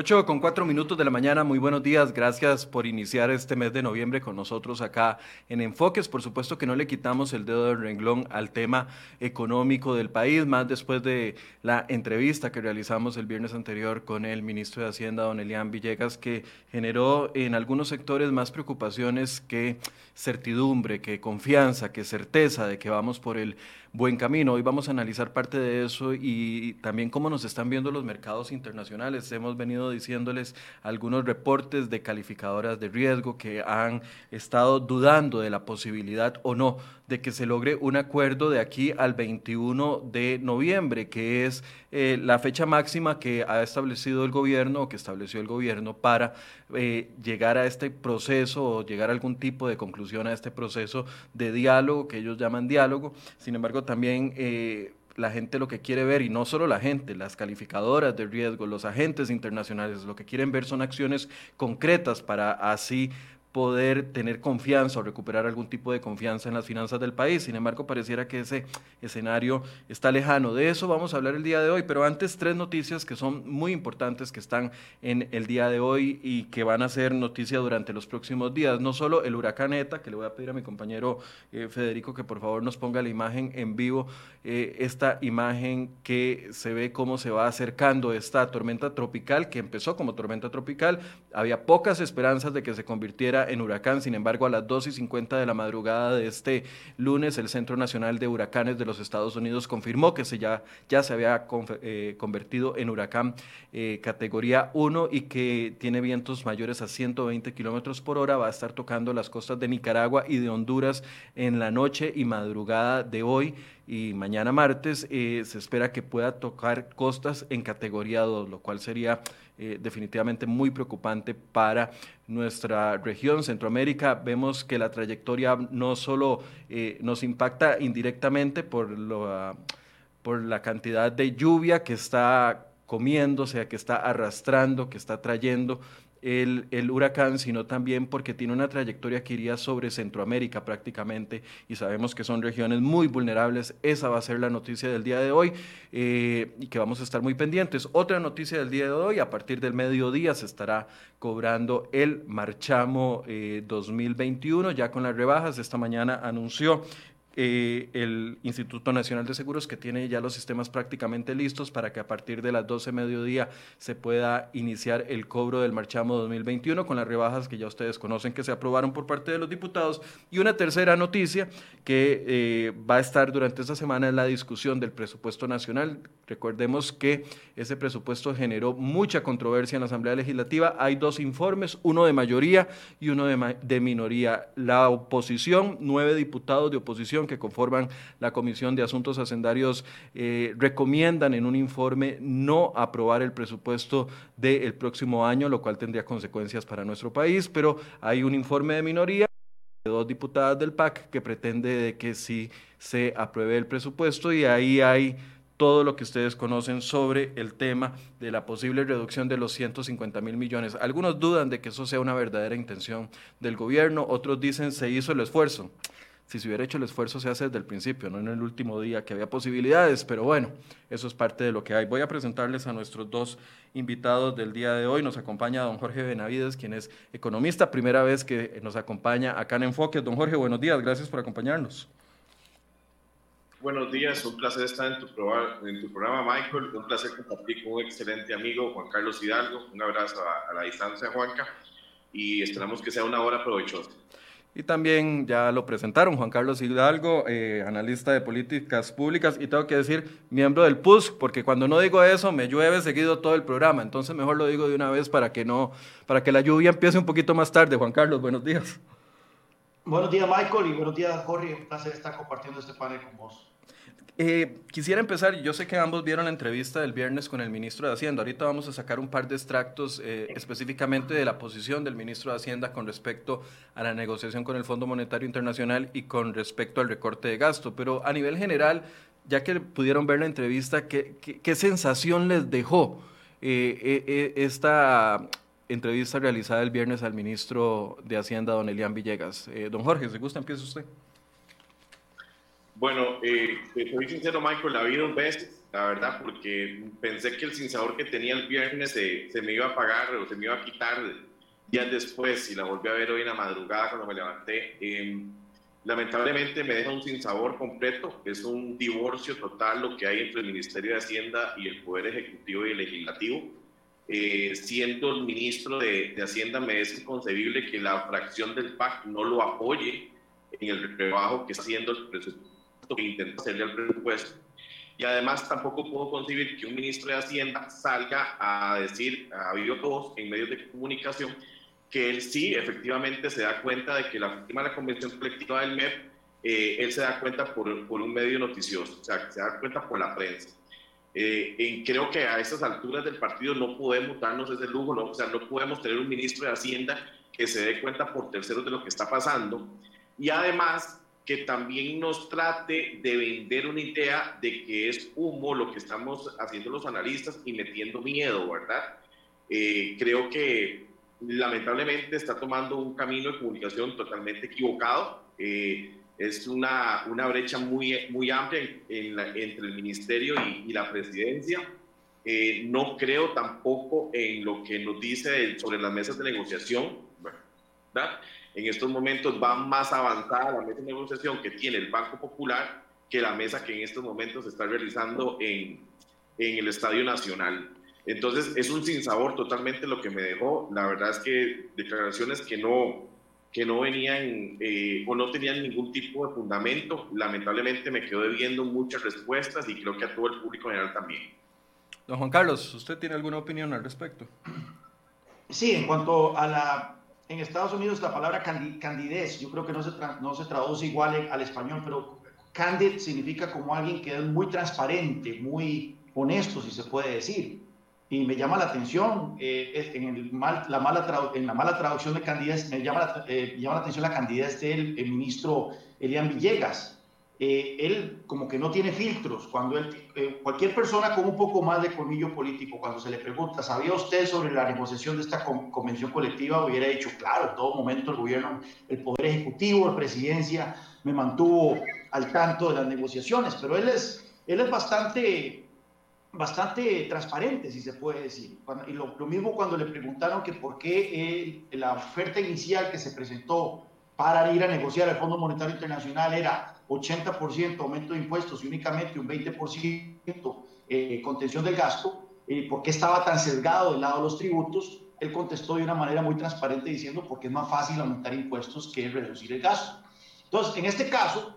8 con 4 minutos de la mañana, muy buenos días, gracias por iniciar este mes de noviembre con nosotros acá en Enfoques. Por supuesto que no le quitamos el dedo del renglón al tema económico del país, más después de la entrevista que realizamos el viernes anterior con el ministro de Hacienda, don Elian Villegas, que generó en algunos sectores más preocupaciones que certidumbre, que confianza, que certeza de que vamos por el buen camino. Hoy vamos a analizar parte de eso y también cómo nos están viendo los mercados internacionales. Hemos venido diciéndoles algunos reportes de calificadoras de riesgo que han estado dudando de la posibilidad o no de que se logre un acuerdo de aquí al 21 de noviembre, que es eh, la fecha máxima que ha establecido el gobierno o que estableció el gobierno para eh, llegar a este proceso o llegar a algún tipo de conclusión a este proceso de diálogo que ellos llaman diálogo. Sin embargo, también... Eh, la gente lo que quiere ver, y no solo la gente, las calificadoras de riesgo, los agentes internacionales, lo que quieren ver son acciones concretas para así poder tener confianza o recuperar algún tipo de confianza en las finanzas del país. Sin embargo, pareciera que ese escenario está lejano. De eso vamos a hablar el día de hoy, pero antes tres noticias que son muy importantes que están en el día de hoy y que van a ser noticia durante los próximos días. No solo el huracán ETA, que le voy a pedir a mi compañero eh, Federico que por favor nos ponga la imagen en vivo, eh, esta imagen que se ve cómo se va acercando esta tormenta tropical, que empezó como tormenta tropical. Había pocas esperanzas de que se convirtiera en huracán. Sin embargo, a las 2 y 50 de la madrugada de este lunes, el Centro Nacional de Huracanes de los Estados Unidos confirmó que se ya, ya se había eh, convertido en huracán eh, categoría 1 y que tiene vientos mayores a 120 kilómetros por hora. Va a estar tocando las costas de Nicaragua y de Honduras en la noche y madrugada de hoy y mañana martes eh, se espera que pueda tocar costas en categoría 2, lo cual sería eh, definitivamente muy preocupante para nuestra región, Centroamérica. Vemos que la trayectoria no solo eh, nos impacta indirectamente por, lo, por la cantidad de lluvia que está comiéndose, que está arrastrando, que está trayendo el, huracán, sino también porque tiene una trayectoria que iría sobre Centroamérica prácticamente y sabemos que son regiones muy vulnerables. Esa va a ser la noticia del día de hoy eh, y que vamos a estar muy pendientes. Otra noticia del día de hoy, a partir del mediodía se estará cobrando el Marchamo 2021, eh, ya con las rebajas. Esta mañana anunció eh, el Instituto Nacional de Seguros que tiene ya los sistemas prácticamente listos para que a partir de las 12 mediodía se pueda iniciar el cobro del marchamo 2021 con las rebajas que ya ustedes conocen que se aprobaron por parte de los diputados. Y una tercera noticia que eh, va a estar durante esta semana es la discusión del presupuesto nacional. Recordemos que ese presupuesto generó mucha controversia en la Asamblea Legislativa. Hay dos informes, uno de mayoría y uno de, de minoría. La oposición, nueve diputados de oposición que conforman la Comisión de Asuntos Hacendarios eh, recomiendan en un informe no aprobar el presupuesto del próximo año, lo cual tendría consecuencias para nuestro país, pero hay un informe de minoría de dos diputadas del PAC que pretende que sí se apruebe el presupuesto y ahí hay todo lo que ustedes conocen sobre el tema de la posible reducción de los 150 mil millones. Algunos dudan de que eso sea una verdadera intención del gobierno, otros dicen se hizo el esfuerzo si se hubiera hecho el esfuerzo se hace desde el principio, no en el último día que había posibilidades, pero bueno, eso es parte de lo que hay. Voy a presentarles a nuestros dos invitados del día de hoy. Nos acompaña don Jorge Benavides, quien es economista, primera vez que nos acompaña acá en Enfoque. Don Jorge, buenos días, gracias por acompañarnos. Buenos días, un placer estar en tu, programa, Michael. Un placer compartir con un excelente amigo, Juan Carlos Hidalgo. Un abrazo a, a la distancia, Juanca, y esperamos que sea una hora provechosa. Y también ya lo presentaron Juan Carlos Hidalgo, eh, analista de políticas públicas, y tengo que decir miembro del PUSC, porque cuando no digo eso me llueve seguido todo el programa, entonces mejor lo digo de una vez para que no, para que la lluvia empiece un poquito más tarde. Juan Carlos, buenos días. Buenos días, Michael, y buenos días, Jorge. Un placer estar compartiendo este panel con vos. Eh, quisiera empezar, yo sé que ambos vieron la entrevista del viernes con el ministro de Hacienda. Ahorita vamos a sacar un par de extractos eh, específicamente de la posición del ministro de Hacienda con respecto a la negociación con el Fondo Monetario Internacional y con respecto al recorte de gasto. Pero a nivel general, ya que pudieron ver la entrevista, ¿qué, qué, sensación les dejó eh, esta entrevista realizada el viernes al ministro de Hacienda, don Elian Villegas? don Jorge, si gusta, empieza usted. Bueno, eh, soy sincero, Michael, la vi dos veces, la verdad, porque pensé que el sinsabor que tenía el viernes se, se me iba a pagar o se me iba a quitar días después y la volví a ver hoy en la madrugada cuando me levanté. Eh, lamentablemente me deja un sinsabor completo, es un divorcio total lo que hay entre el Ministerio de Hacienda y el Poder Ejecutivo y el Legislativo. Eh, siendo el ministro de, de, Hacienda, me es inconcebible que la fracción del PAC no lo apoye en el trabajo que está haciendo el presupuesto, que intenta hacerle al presupuesto. Y además tampoco puedo concebir que un ministro de Hacienda salga a decir a voz en medios de comunicación que él sí efectivamente se da cuenta de que la firma de la convención colectiva del MEP, eh, él se da cuenta por, por, un medio noticioso, o sea, se da cuenta por la prensa. Eh, creo que a estas alturas del partido no podemos darnos ese lujo, ¿no? o sea, no podemos tener un ministro de Hacienda que se dé cuenta por terceros de lo que está pasando y además que también nos trate de vender una idea de que es humo lo que estamos haciendo los analistas y metiendo miedo, ¿verdad? Eh, creo que lamentablemente está tomando un camino de comunicación totalmente equivocado. Eh, es una, una brecha muy, muy amplia en la, entre el ministerio y, y la presidencia. Eh, no creo tampoco en lo que nos dice sobre las mesas de negociación. ¿verdad? En estos momentos va más avanzada la mesa de negociación que tiene el Banco Popular que la mesa que en estos momentos se está realizando en, en el Estadio Nacional. Entonces es un sinsabor totalmente lo que me dejó. La verdad es que declaraciones que no, que no venían eh, o no tenían ningún tipo de fundamento. Lamentablemente me quedo debiendo muchas respuestas y creo que a todo el público en general también. Don Juan Carlos, ¿usted tiene alguna opinión al respecto? Sí, en cuanto a la... En Estados Unidos la palabra candidez, yo creo que no se, no se traduce igual al español, pero candid significa como alguien que es muy transparente, muy honesto, si se puede decir y me llama la atención eh, en, el mal, la mala en la mala traducción de candidez, me llama, la, eh, llama la atención la candidez del el ministro Elian Villegas. Eh, él como que no tiene filtros. Cuando él, eh, cualquier persona con un poco más de colmillo político, cuando se le pregunta, ¿sabía usted sobre la negociación de esta convención colectiva? Hubiera dicho, claro, en todo momento el gobierno, el Poder Ejecutivo, la presidencia, me mantuvo al tanto de las negociaciones, pero él es, él es bastante bastante transparente, si se puede decir. Y lo, mismo cuando le preguntaron que por qué la oferta inicial que se presentó para ir a negociar el Fondo Monetario Internacional era 80% aumento de impuestos y únicamente un 20% eh, contención del gasto, eh, ¿por qué estaba tan sesgado del lado de los tributos? Él contestó de una manera muy transparente diciendo porque es más fácil aumentar impuestos que reducir el gasto. Entonces, en este caso,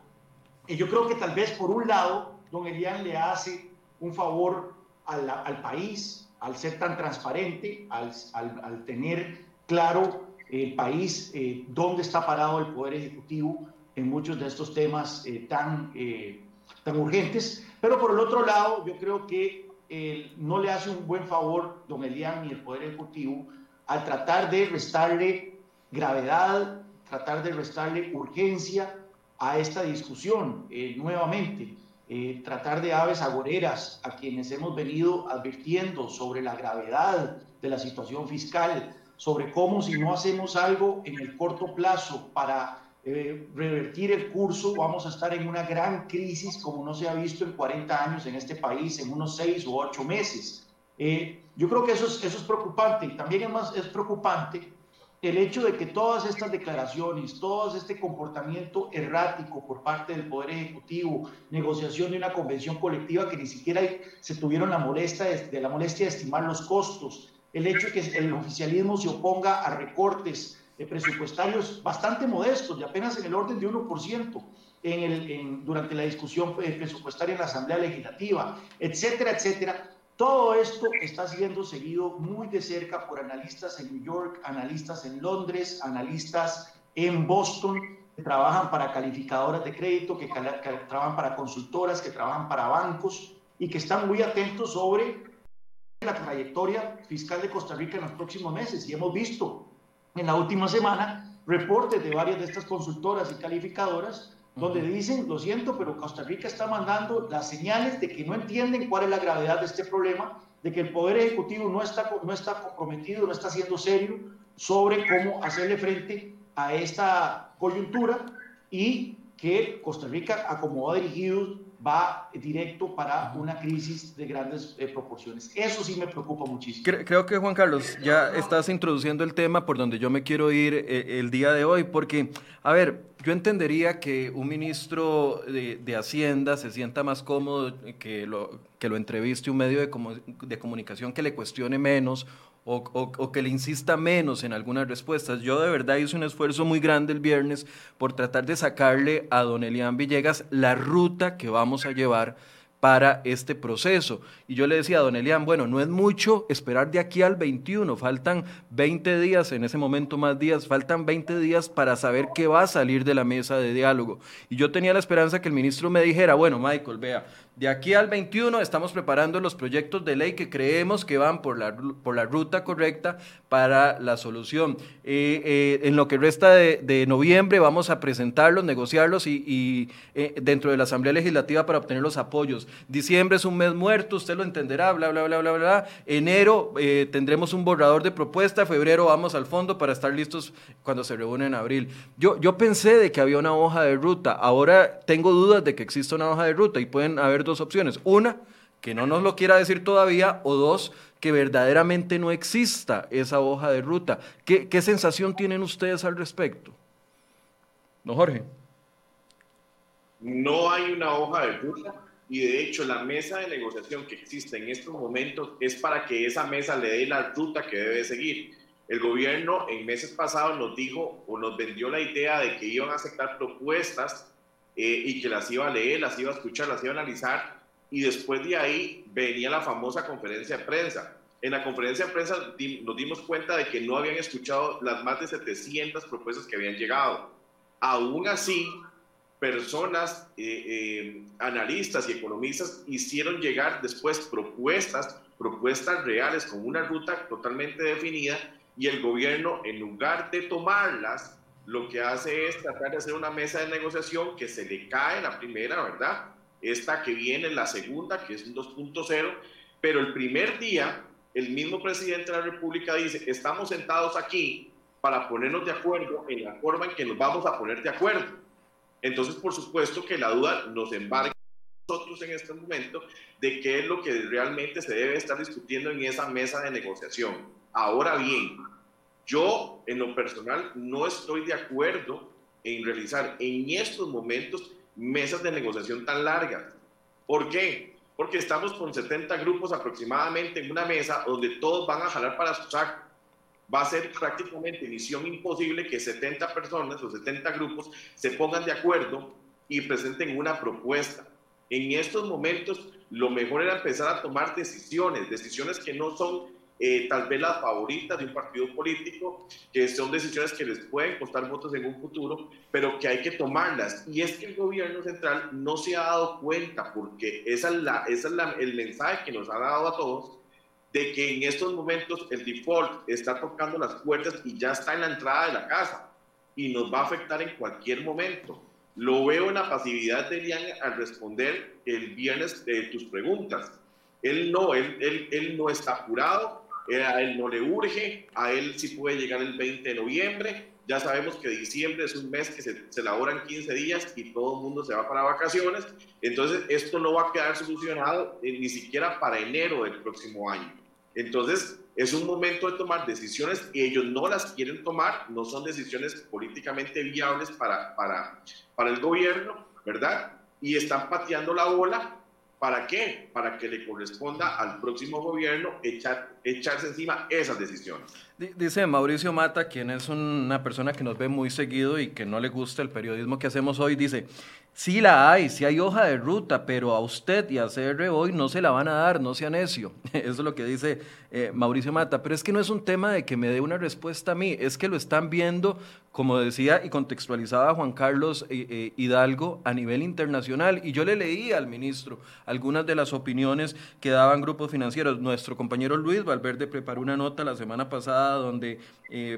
eh, yo creo que tal vez por un lado, don Elian le hace un favor al, al país, al ser tan transparente, al, al, al tener claro el país eh, dónde está parado el Poder Ejecutivo en muchos de estos temas eh, tan, eh, tan urgentes. Pero por el otro lado, yo creo que eh, no le hace un buen favor don Elian ni el Poder Ejecutivo al tratar de restarle gravedad, tratar de restarle urgencia a esta discusión nuevamente. Eh, tratar de aves agoreras a quienes hemos venido advirtiendo sobre la gravedad de la situación fiscal, sobre cómo si no hacemos algo en el corto plazo para eh, revertir el curso, vamos a estar en una gran crisis como no se ha visto en 40 años en este país, en unos 6 u 8 meses. Eh, yo creo que eso es, eso es preocupante y también es, más, es preocupante el hecho de que todas estas declaraciones, todo este comportamiento errático por parte del Poder Ejecutivo, negociación de una convención colectiva que ni siquiera se tuvieron la molestia de, la molestia de estimar los costos, el hecho de que el oficialismo se oponga a recortes presupuestarios bastante modestos, de apenas en el orden de 1%. En el, durante la discusión presupuestaria en la Asamblea Legislativa, etcétera, etcétera, todo esto está siendo seguido muy de cerca por analistas en New York, analistas en Londres, analistas en Boston, que trabajan para calificadoras de crédito, que, trabajan para consultoras, que trabajan para bancos y que están muy atentos sobre la trayectoria fiscal de Costa Rica en los próximos meses. Y hemos visto en la última semana reportes de varias de estas consultoras y calificadoras donde dicen, lo siento, pero Costa Rica está mandando las señales de que no entienden cuál es la gravedad de este problema, de que el Poder Ejecutivo no está, no está comprometido, no está siendo serio sobre cómo hacerle frente a esta coyuntura y que Costa Rica, a como va dirigido, va directo para una crisis de grandes eh, proporciones. Eso sí me preocupa muchísimo. Creo que Juan Carlos, ya estás introduciendo el tema por donde yo me quiero ir eh, el día de hoy, porque, a ver, yo entendería que un ministro de, de Hacienda se sienta más cómodo que lo, que lo entreviste un medio de, de comunicación que le cuestione menos o, que le insista menos en algunas respuestas. Yo de verdad hice un esfuerzo muy grande el viernes por tratar de sacarle a don Elian Villegas la ruta que vamos a llevar para este proceso. Y yo le decía a don Elian, bueno, no es mucho esperar de aquí al 21, faltan 20 días, en ese momento más días, faltan 20 días para saber qué va a salir de la mesa de diálogo. Y yo tenía la esperanza que el ministro me dijera, bueno, Michael, vea, de aquí al 21 estamos preparando los proyectos de ley que creemos que van por la, por la ruta correcta para la solución. Eh, eh, en lo que resta de, noviembre vamos a presentarlos, negociarlos y, eh, dentro de la Asamblea Legislativa para obtener los apoyos. Diciembre es un mes muerto, usted lo entenderá, bla, bla, bla, bla, bla. Enero tendremos un borrador de propuesta, febrero vamos al fondo para estar listos cuando se reúne en abril. Yo, yo pensé de que había una hoja de ruta, ahora tengo dudas de que exista una hoja de ruta y pueden haber dos opciones. Una, que no nos lo quiera decir todavía, o dos, que verdaderamente no exista esa hoja de ruta. ¿Qué, qué sensación tienen ustedes al respecto? No, Jorge. No hay una hoja de ruta y de hecho la mesa de negociación que existe en estos momentos es para que esa mesa le dé la ruta que debe seguir. El gobierno en meses pasados nos dijo o nos vendió la idea de que iban a aceptar propuestas eh, y que las iba a leer, las iba a escuchar, las iba a analizar y después de ahí venía la famosa conferencia de prensa. En la conferencia de prensa nos dimos cuenta de que no habían escuchado las más de 700 propuestas que habían llegado. Aún así, personas, eh, eh, analistas y economistas hicieron llegar después propuestas, propuestas reales con una ruta totalmente definida y el gobierno, en lugar de tomarlas, lo que hace es tratar de hacer una mesa de negociación que se le cae la primera, ¿verdad? Esta que viene, la segunda, que es un 2.0, pero el primer día, el mismo presidente de la República dice, estamos sentados aquí para ponernos de acuerdo en la forma en que nos vamos a poner de acuerdo. Entonces, por supuesto que la duda nos embarga nosotros en este momento de qué es lo que realmente se debe estar discutiendo en esa mesa de negociación. Ahora bien, yo, en lo personal, no estoy de acuerdo en realizar en estos momentos mesas de negociación tan largas. ¿Por qué? Porque estamos con 70 grupos aproximadamente en una mesa donde todos van a jalar para su saco. Va a ser prácticamente misión imposible que 70 personas o 70 grupos se pongan de acuerdo y presenten una propuesta. En estos momentos, lo mejor era empezar a tomar decisiones, decisiones que no son eh, tal vez las favoritas de un partido político, que son decisiones que les pueden costar votos en un futuro, pero que hay que tomarlas. Y es que el gobierno central no se ha dado cuenta, porque esa es, la, esa es la, el mensaje que nos ha dado a todos, de que en estos momentos el default está tocando las puertas y ya está en la entrada de la casa y nos va a afectar en cualquier momento. Lo veo en la pasividad de Elian al responder el viernes de tus preguntas. Él no, él, él, él no está apurado, eh, a él no le urge, a él sí puede llegar el 20 de noviembre. Ya sabemos que diciembre es un mes que se, se elaboran 15 días y todo el mundo se va para vacaciones. Entonces, esto no va a quedar solucionado eh, ni siquiera para enero del próximo año. Entonces, es un momento de tomar decisiones y ellos no las quieren tomar, no son decisiones políticamente viables para, para, para el gobierno, ¿verdad? Y están pateando la bola ¿Para qué? Para que le corresponda al próximo gobierno echar, echarse encima esas decisiones. Dice Mauricio Mata, quien es una persona que nos ve muy seguido y que no le gusta el periodismo que hacemos hoy, dice, sí la hay, sí hay hoja de ruta, pero a usted y a CR hoy no se la van a dar, no sea necio. Eso es lo que dice eh, Mauricio Mata. Pero es que no es un tema de que me dé una respuesta a mí, es que lo están viendo como decía y contextualizaba Juan Carlos eh, eh, Hidalgo, a nivel internacional. Y yo le leí al ministro algunas de las opiniones que daban grupos financieros. Nuestro compañero Luis Valverde preparó una nota la semana pasada donde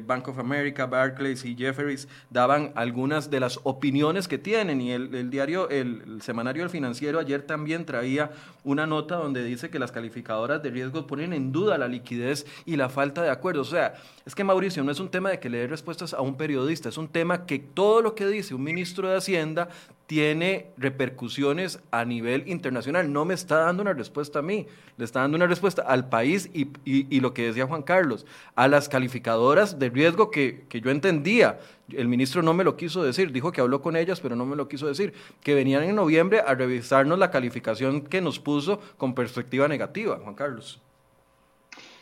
Bank of America, Barclays y Jefferies daban algunas de las opiniones que tienen. Y el, el diario, el, semanario El Financiero ayer también traía una nota donde dice que las calificadoras de riesgo ponen en duda la liquidez y la falta de acuerdo. O sea, es que Mauricio no es un tema de que le dé respuestas a un periodista, es un tema que todo lo que dice un ministro de Hacienda tiene repercusiones a nivel internacional. No me está dando una respuesta a mí, le está dando una respuesta al país y, y, lo que decía Juan Carlos, a las calificadoras de riesgo que, que, yo entendía. El ministro no me lo quiso decir, dijo que habló con ellas, pero no me lo quiso decir, que venían en noviembre a revisarnos la calificación que nos puso con perspectiva negativa, Juan Carlos.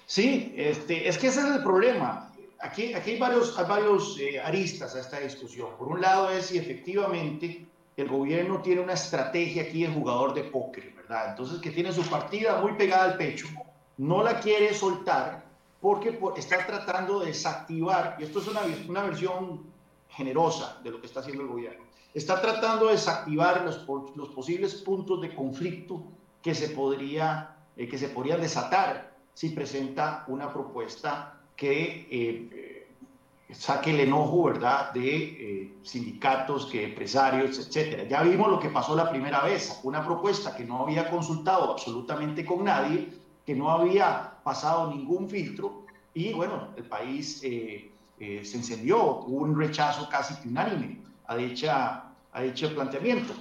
Sí, este, es que ese es el problema. Aquí, aquí hay varios, hay varios eh, aristas a esta discusión. Por un lado es si efectivamente el gobierno tiene una estrategia aquí de jugador de póker, ¿verdad? Entonces que tiene su partida muy pegada al pecho, no la quiere soltar porque está tratando de desactivar, y esto es una, una versión generosa de lo que está haciendo el gobierno, está tratando de desactivar los, los posibles puntos de conflicto que se, podría, eh, que se podrían desatar si presenta una propuesta que eh, saque el enojo, ¿verdad?, de eh, sindicatos, que empresarios, etcétera. Ya vimos lo que pasó la primera vez, una propuesta que no había consultado absolutamente con nadie, que no había pasado ningún filtro, y bueno, el país eh, eh, se encendió, hubo un rechazo casi unánime a, dicha, a dicho planteamiento.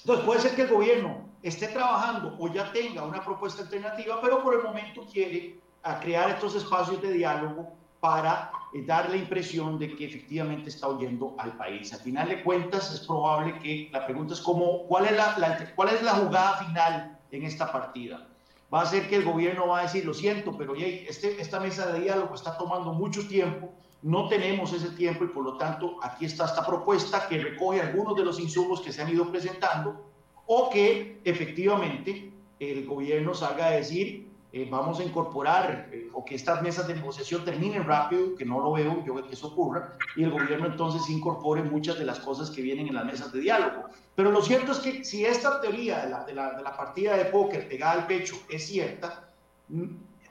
Entonces, puede ser que el gobierno esté trabajando o ya tenga una propuesta alternativa, pero por el momento quiere a crear estos espacios de diálogo para eh, dar la impresión de que efectivamente está oyendo al país. Al final de cuentas, es probable que la pregunta es cómo, ¿cuál es la, cuál es la jugada final en esta partida? Va a ser que el gobierno va a decir, lo siento, pero este, esta mesa de diálogo está tomando mucho tiempo, no tenemos ese tiempo y por lo tanto aquí está esta propuesta que recoge algunos de los insumos que se han ido presentando o que efectivamente el gobierno salga a decir, eh, vamos a incorporar eh, o que estas mesas de negociación terminen rápido, que no lo veo, yo que eso ocurra, y el gobierno entonces incorpore muchas de las cosas que vienen en las mesas de diálogo. Pero lo cierto es que si esta teoría de la, de la, de la partida de póker pegada al pecho es cierta, mm,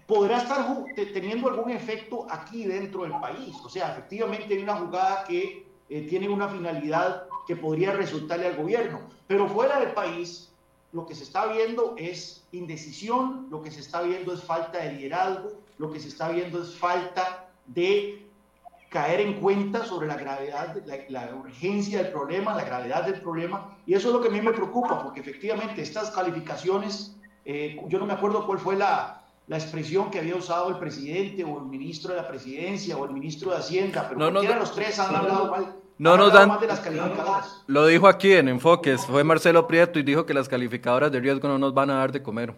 podrá estar teniendo algún efecto aquí dentro del país. O sea, efectivamente hay una jugada que eh, tiene una finalidad que podría resultarle al gobierno, pero fuera del país lo que se está viendo es indecisión, lo que se está viendo es falta de liderazgo, lo que se está viendo es falta de caer en cuenta sobre la gravedad, la, urgencia del problema, la gravedad del problema, y eso es lo que a mí me preocupa, porque efectivamente estas calificaciones, eh, yo no me acuerdo cuál fue la, la, expresión que había usado el presidente o el ministro de la presidencia o el ministro de Hacienda, pero no, los tres han hablado mal no nos dan. Lo dijo aquí en Enfoques, fue Marcelo Prieto y dijo que las calificadoras de riesgo no nos van a dar de comer.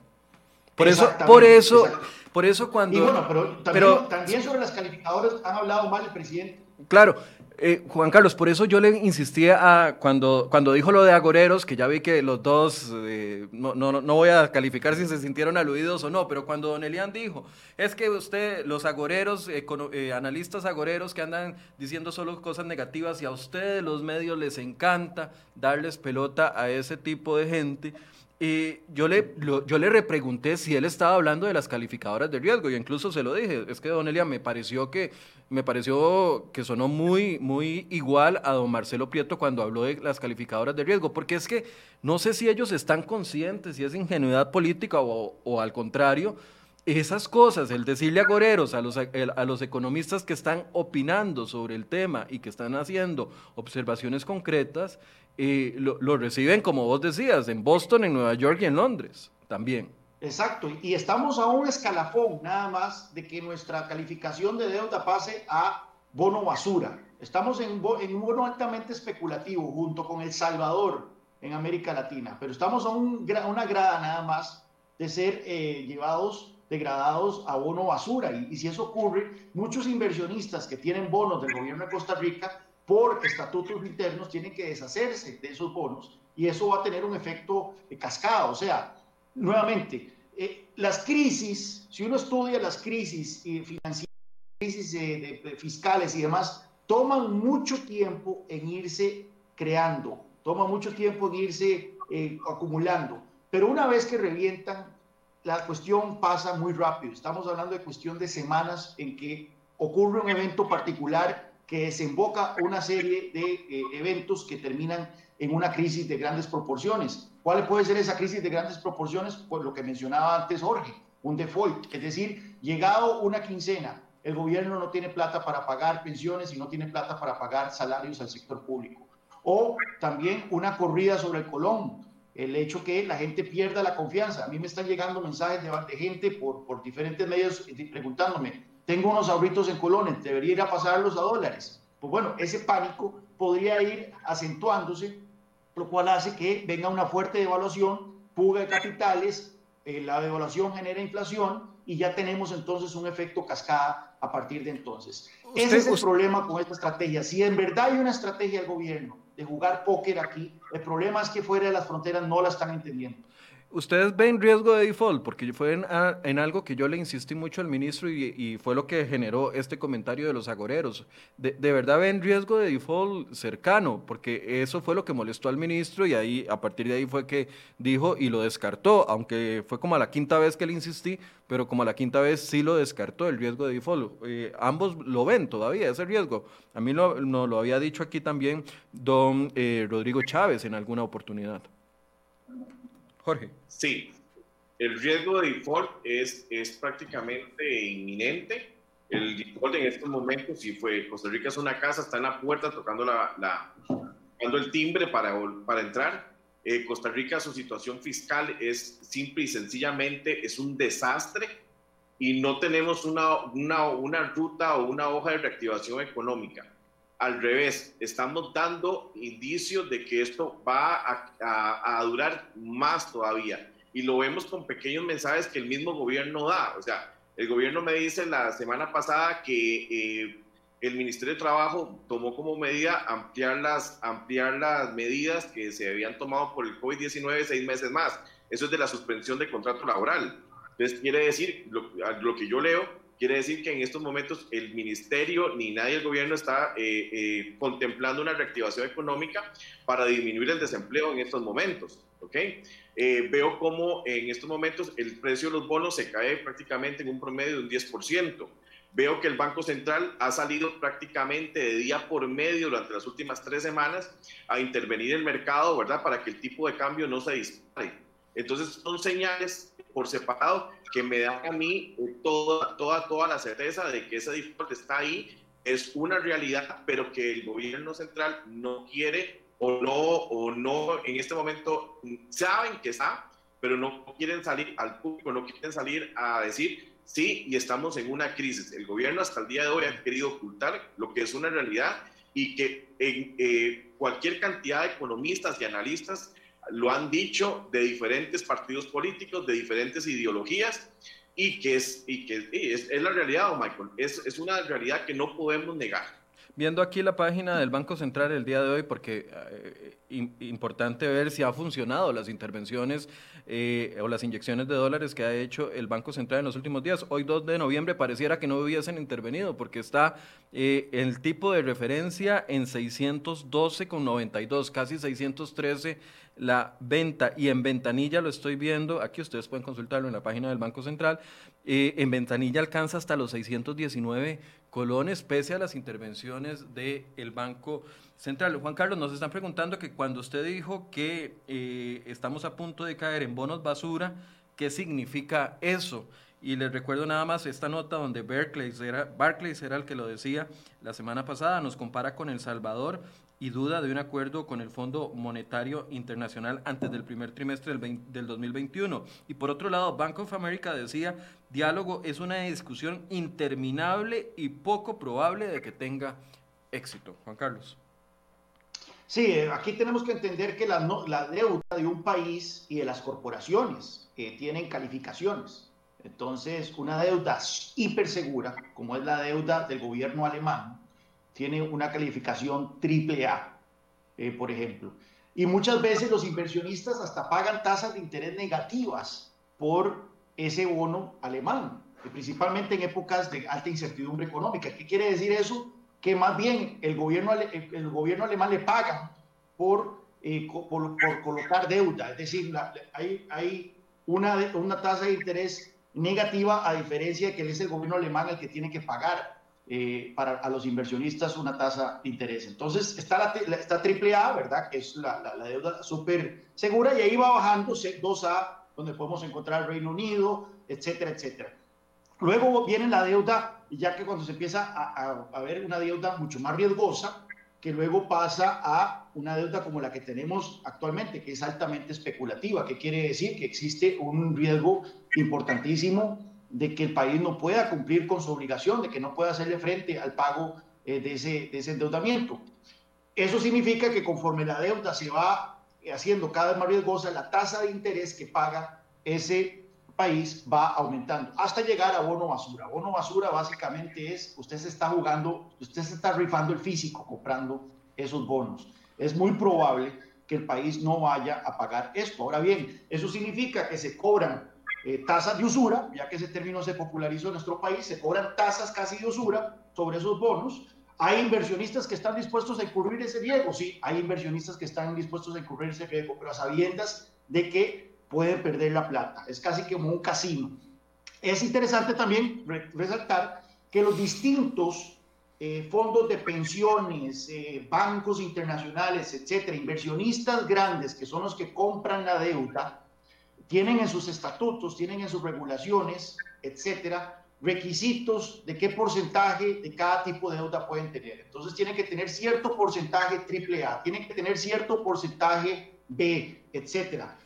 Por eso, por eso, por eso cuando. Y bueno, pero también, también sobre las calificadoras han hablado mal el presidente. Claro, eh, Juan Carlos, por eso yo le insistía a, cuando, cuando dijo lo de agoreros, que ya vi que los dos, eh, no, no, no, voy a calificar si se sintieron aludidos o no, pero cuando don Elian dijo, es que usted, los agoreros, eh, analistas agoreros que andan diciendo solo cosas negativas y a ustedes los medios les encanta darles pelota a ese tipo de gente. Y yo le, yo le repregunté si él estaba hablando de las calificadoras de riesgo y incluso se lo dije, es que don Elia me pareció que me pareció que sonó muy muy igual a don Marcelo Prieto cuando habló de las calificadoras de riesgo, porque es que no sé si ellos están conscientes, si es ingenuidad política o, o al contrario, esas cosas, el decirle a goreros, a los, a los economistas que están opinando sobre el tema y que están haciendo observaciones concretas, y lo, reciben, como vos decías, en Boston, en Nueva York y en Londres también. Exacto, y estamos a un escalafón nada más de que nuestra calificación de deuda pase a bono basura. Estamos en, un bono altamente especulativo junto con El Salvador en América Latina, pero estamos a un, una grada nada más de ser eh, llevados degradados a bono basura. Y, si eso ocurre, muchos inversionistas que tienen bonos del gobierno de Costa Rica por estatutos internos tienen que deshacerse de esos bonos y eso va a tener un efecto cascada. O sea, nuevamente, eh, las crisis, si uno estudia las crisis financieras, crisis fiscales y demás, toman mucho tiempo en irse creando, toman mucho tiempo en irse eh, acumulando, pero una vez que revientan, la cuestión pasa muy rápido. Estamos hablando de cuestión de semanas en que ocurre un evento particular que desemboca una serie de eh, eventos que terminan en una crisis de grandes proporciones. ¿Cuál puede ser esa crisis de grandes proporciones? Pues lo que mencionaba antes Jorge, un default, es decir, llegado una quincena, el gobierno no tiene plata para pagar pensiones y no tiene plata para pagar salarios al sector público. O también una corrida sobre el colón, el hecho que la gente pierda la confianza. A mí me están llegando mensajes de, gente por, por diferentes medios preguntándome, tengo unos ahorritos en colones, debería ir a pasarlos a dólares. Pues bueno, ese pánico podría ir acentuándose, lo cual hace que venga una fuerte devaluación, fuga de capitales, eh, la devaluación genera inflación y ya tenemos entonces un efecto cascada a partir de entonces. Ese es el problema con esta estrategia. Si en verdad hay una estrategia del gobierno de jugar póker aquí, el problema es que fuera de las fronteras no la están entendiendo. ¿Ustedes ven riesgo de default? Porque fue en, algo que yo le insistí mucho al ministro y, fue lo que generó este comentario de los agoreros. De, verdad ven riesgo de default cercano? Porque eso fue lo que molestó al ministro y ahí a partir de ahí fue que dijo y lo descartó, aunque fue como a la quinta vez que le insistí, pero como a la quinta vez sí lo descartó el riesgo de default. Eh, ambos lo ven todavía, ese riesgo. A mí lo, no, lo había dicho aquí también don eh, Rodrigo Chávez en alguna oportunidad. Jorge. Sí, el riesgo de default es, es prácticamente inminente. El default en estos momentos, si fue Costa Rica es una casa, está en la puerta tocando, la, la tocando el timbre para, para entrar. Eh, Costa Rica, su situación fiscal es simple y sencillamente es un desastre y no tenemos una, una, una ruta o una hoja de reactivación económica al revés, estamos dando indicios de que esto va a, durar más todavía. Y lo vemos con pequeños mensajes que el mismo gobierno da. O sea, el gobierno me dice la semana pasada que eh, el Ministerio de Trabajo tomó como medida ampliar las, ampliar las medidas que se habían tomado por el COVID-19 seis meses más. Eso es de la suspensión de contrato laboral. Entonces, quiere decir, lo, lo que yo leo, Quiere decir que en estos momentos el ministerio ni nadie del gobierno está eh, eh, contemplando una reactivación económica para disminuir el desempleo en estos momentos. ¿okay? Eh, veo como en estos momentos el precio de los bonos se cae prácticamente en un promedio de un 10%. Veo que el Banco Central ha salido prácticamente de día por medio durante las últimas tres semanas a intervenir el mercado, ¿verdad? Para que el tipo de cambio no se dispare. Entonces son señales por separado que me dan a mí toda, toda, toda la certeza de que ese default está ahí, es una realidad, pero que el gobierno central no quiere o no, o no en este momento saben que está, pero no quieren salir al público, no quieren salir a decir sí y estamos en una crisis. El gobierno hasta el día de hoy ha querido ocultar lo que es una realidad y que en, eh, cualquier cantidad de economistas y analistas lo han dicho de diferentes partidos políticos, de diferentes ideologías, y que es, y que es, la realidad, Michael, es, es una realidad que no podemos negar viendo aquí la página del Banco Central el día de hoy, porque eh, importante ver si ha funcionado las intervenciones eh, o las inyecciones de dólares que ha hecho el Banco Central en los últimos días. Hoy 2 de noviembre pareciera que no hubiesen intervenido porque está eh, el tipo de referencia en 612,92, casi 613 la venta y en ventanilla lo estoy viendo, aquí ustedes pueden consultarlo en la página del Banco Central, en ventanilla alcanza hasta los 619 colones pese a las intervenciones del Banco Central. Juan Carlos, nos están preguntando que cuando usted dijo que eh, estamos a punto de caer en bonos basura, ¿qué significa eso? Y les recuerdo nada más esta nota donde Barclays era, Barclays era el que lo decía la semana pasada, nos compara con El Salvador y duda de un acuerdo con el Fondo Monetario Internacional antes del primer trimestre del, del 2021. Y por otro lado, Bank of America decía, diálogo es una discusión interminable y poco probable de que tenga éxito. Juan Carlos. Sí, eh, aquí tenemos que entender que la, la deuda de un país y de las corporaciones que tienen calificaciones. Entonces, una deuda hiper segura, como es la deuda del gobierno alemán, tiene una calificación triple A, eh, por ejemplo. Y muchas veces los inversionistas hasta pagan tasas de interés negativas por ese bono alemán, principalmente en épocas de alta incertidumbre económica. ¿Qué quiere decir eso? Que más bien el gobierno, el gobierno alemán le paga por, eh, por, colocar deuda, es decir, hay, hay una, una tasa de interés negativa a diferencia de que es el gobierno alemán el que tiene que pagar eh, para a los inversionistas una tasa de interés. Entonces está la, está AAA, ¿verdad? Que es la, la, deuda súper segura y ahí va bajando 2A, donde podemos encontrar Reino Unido, etcétera, etcétera. Luego viene la deuda, ya que cuando se empieza a, a, ver una deuda mucho más riesgosa, que luego pasa a una deuda como la que tenemos actualmente, que es altamente especulativa. ¿Qué quiere decir? Que existe un riesgo importantísimo de que el país no pueda cumplir con su obligación, de que no pueda hacerle frente al pago eh, de, ese, de ese endeudamiento. Eso significa que conforme la deuda se va haciendo cada vez más riesgosa, la tasa de interés que paga ese país va aumentando hasta llegar a bono basura. Bono basura básicamente es, usted se está jugando, usted se está rifando el físico comprando esos bonos. Es muy probable que el país no vaya a pagar esto. Ahora bien, eso significa que se cobran eh, tasas de usura, ya que ese término se popularizó en nuestro país, se cobran tasas casi de usura sobre esos bonos. Hay inversionistas que están dispuestos a incurrir ese riesgo, sí, hay inversionistas que están dispuestos a incurrir ese riesgo, pero a sabiendas de que pueden perder la plata. Es casi como un casino. Es interesante también resaltar que los distintos eh, fondos de pensiones, eh, bancos internacionales, etcétera, inversionistas grandes que son los que compran la deuda, tienen en sus estatutos, tienen en sus regulaciones, etcétera, requisitos de qué porcentaje de cada tipo de deuda pueden tener. Entonces tienen que tener cierto porcentaje AAA, tienen que tener cierto porcentaje B, etcétera.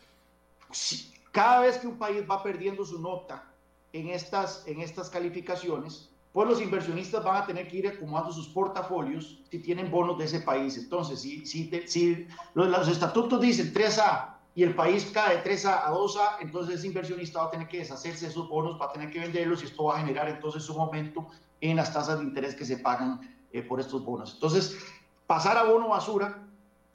Cada vez que un país va perdiendo su nota en estas, en estas calificaciones, pues los inversionistas van a tener que ir acumulando sus portafolios si tienen bonos de ese país. Entonces, si, si, si los, los estatutos dicen 3A, y el país cae de 3 a, 2A, entonces ese inversionista va a tener que deshacerse de esos bonos, va a tener que venderlos y esto va a generar entonces un aumento en las tasas de interés que se pagan eh, por estos bonos. Entonces, pasar a bono basura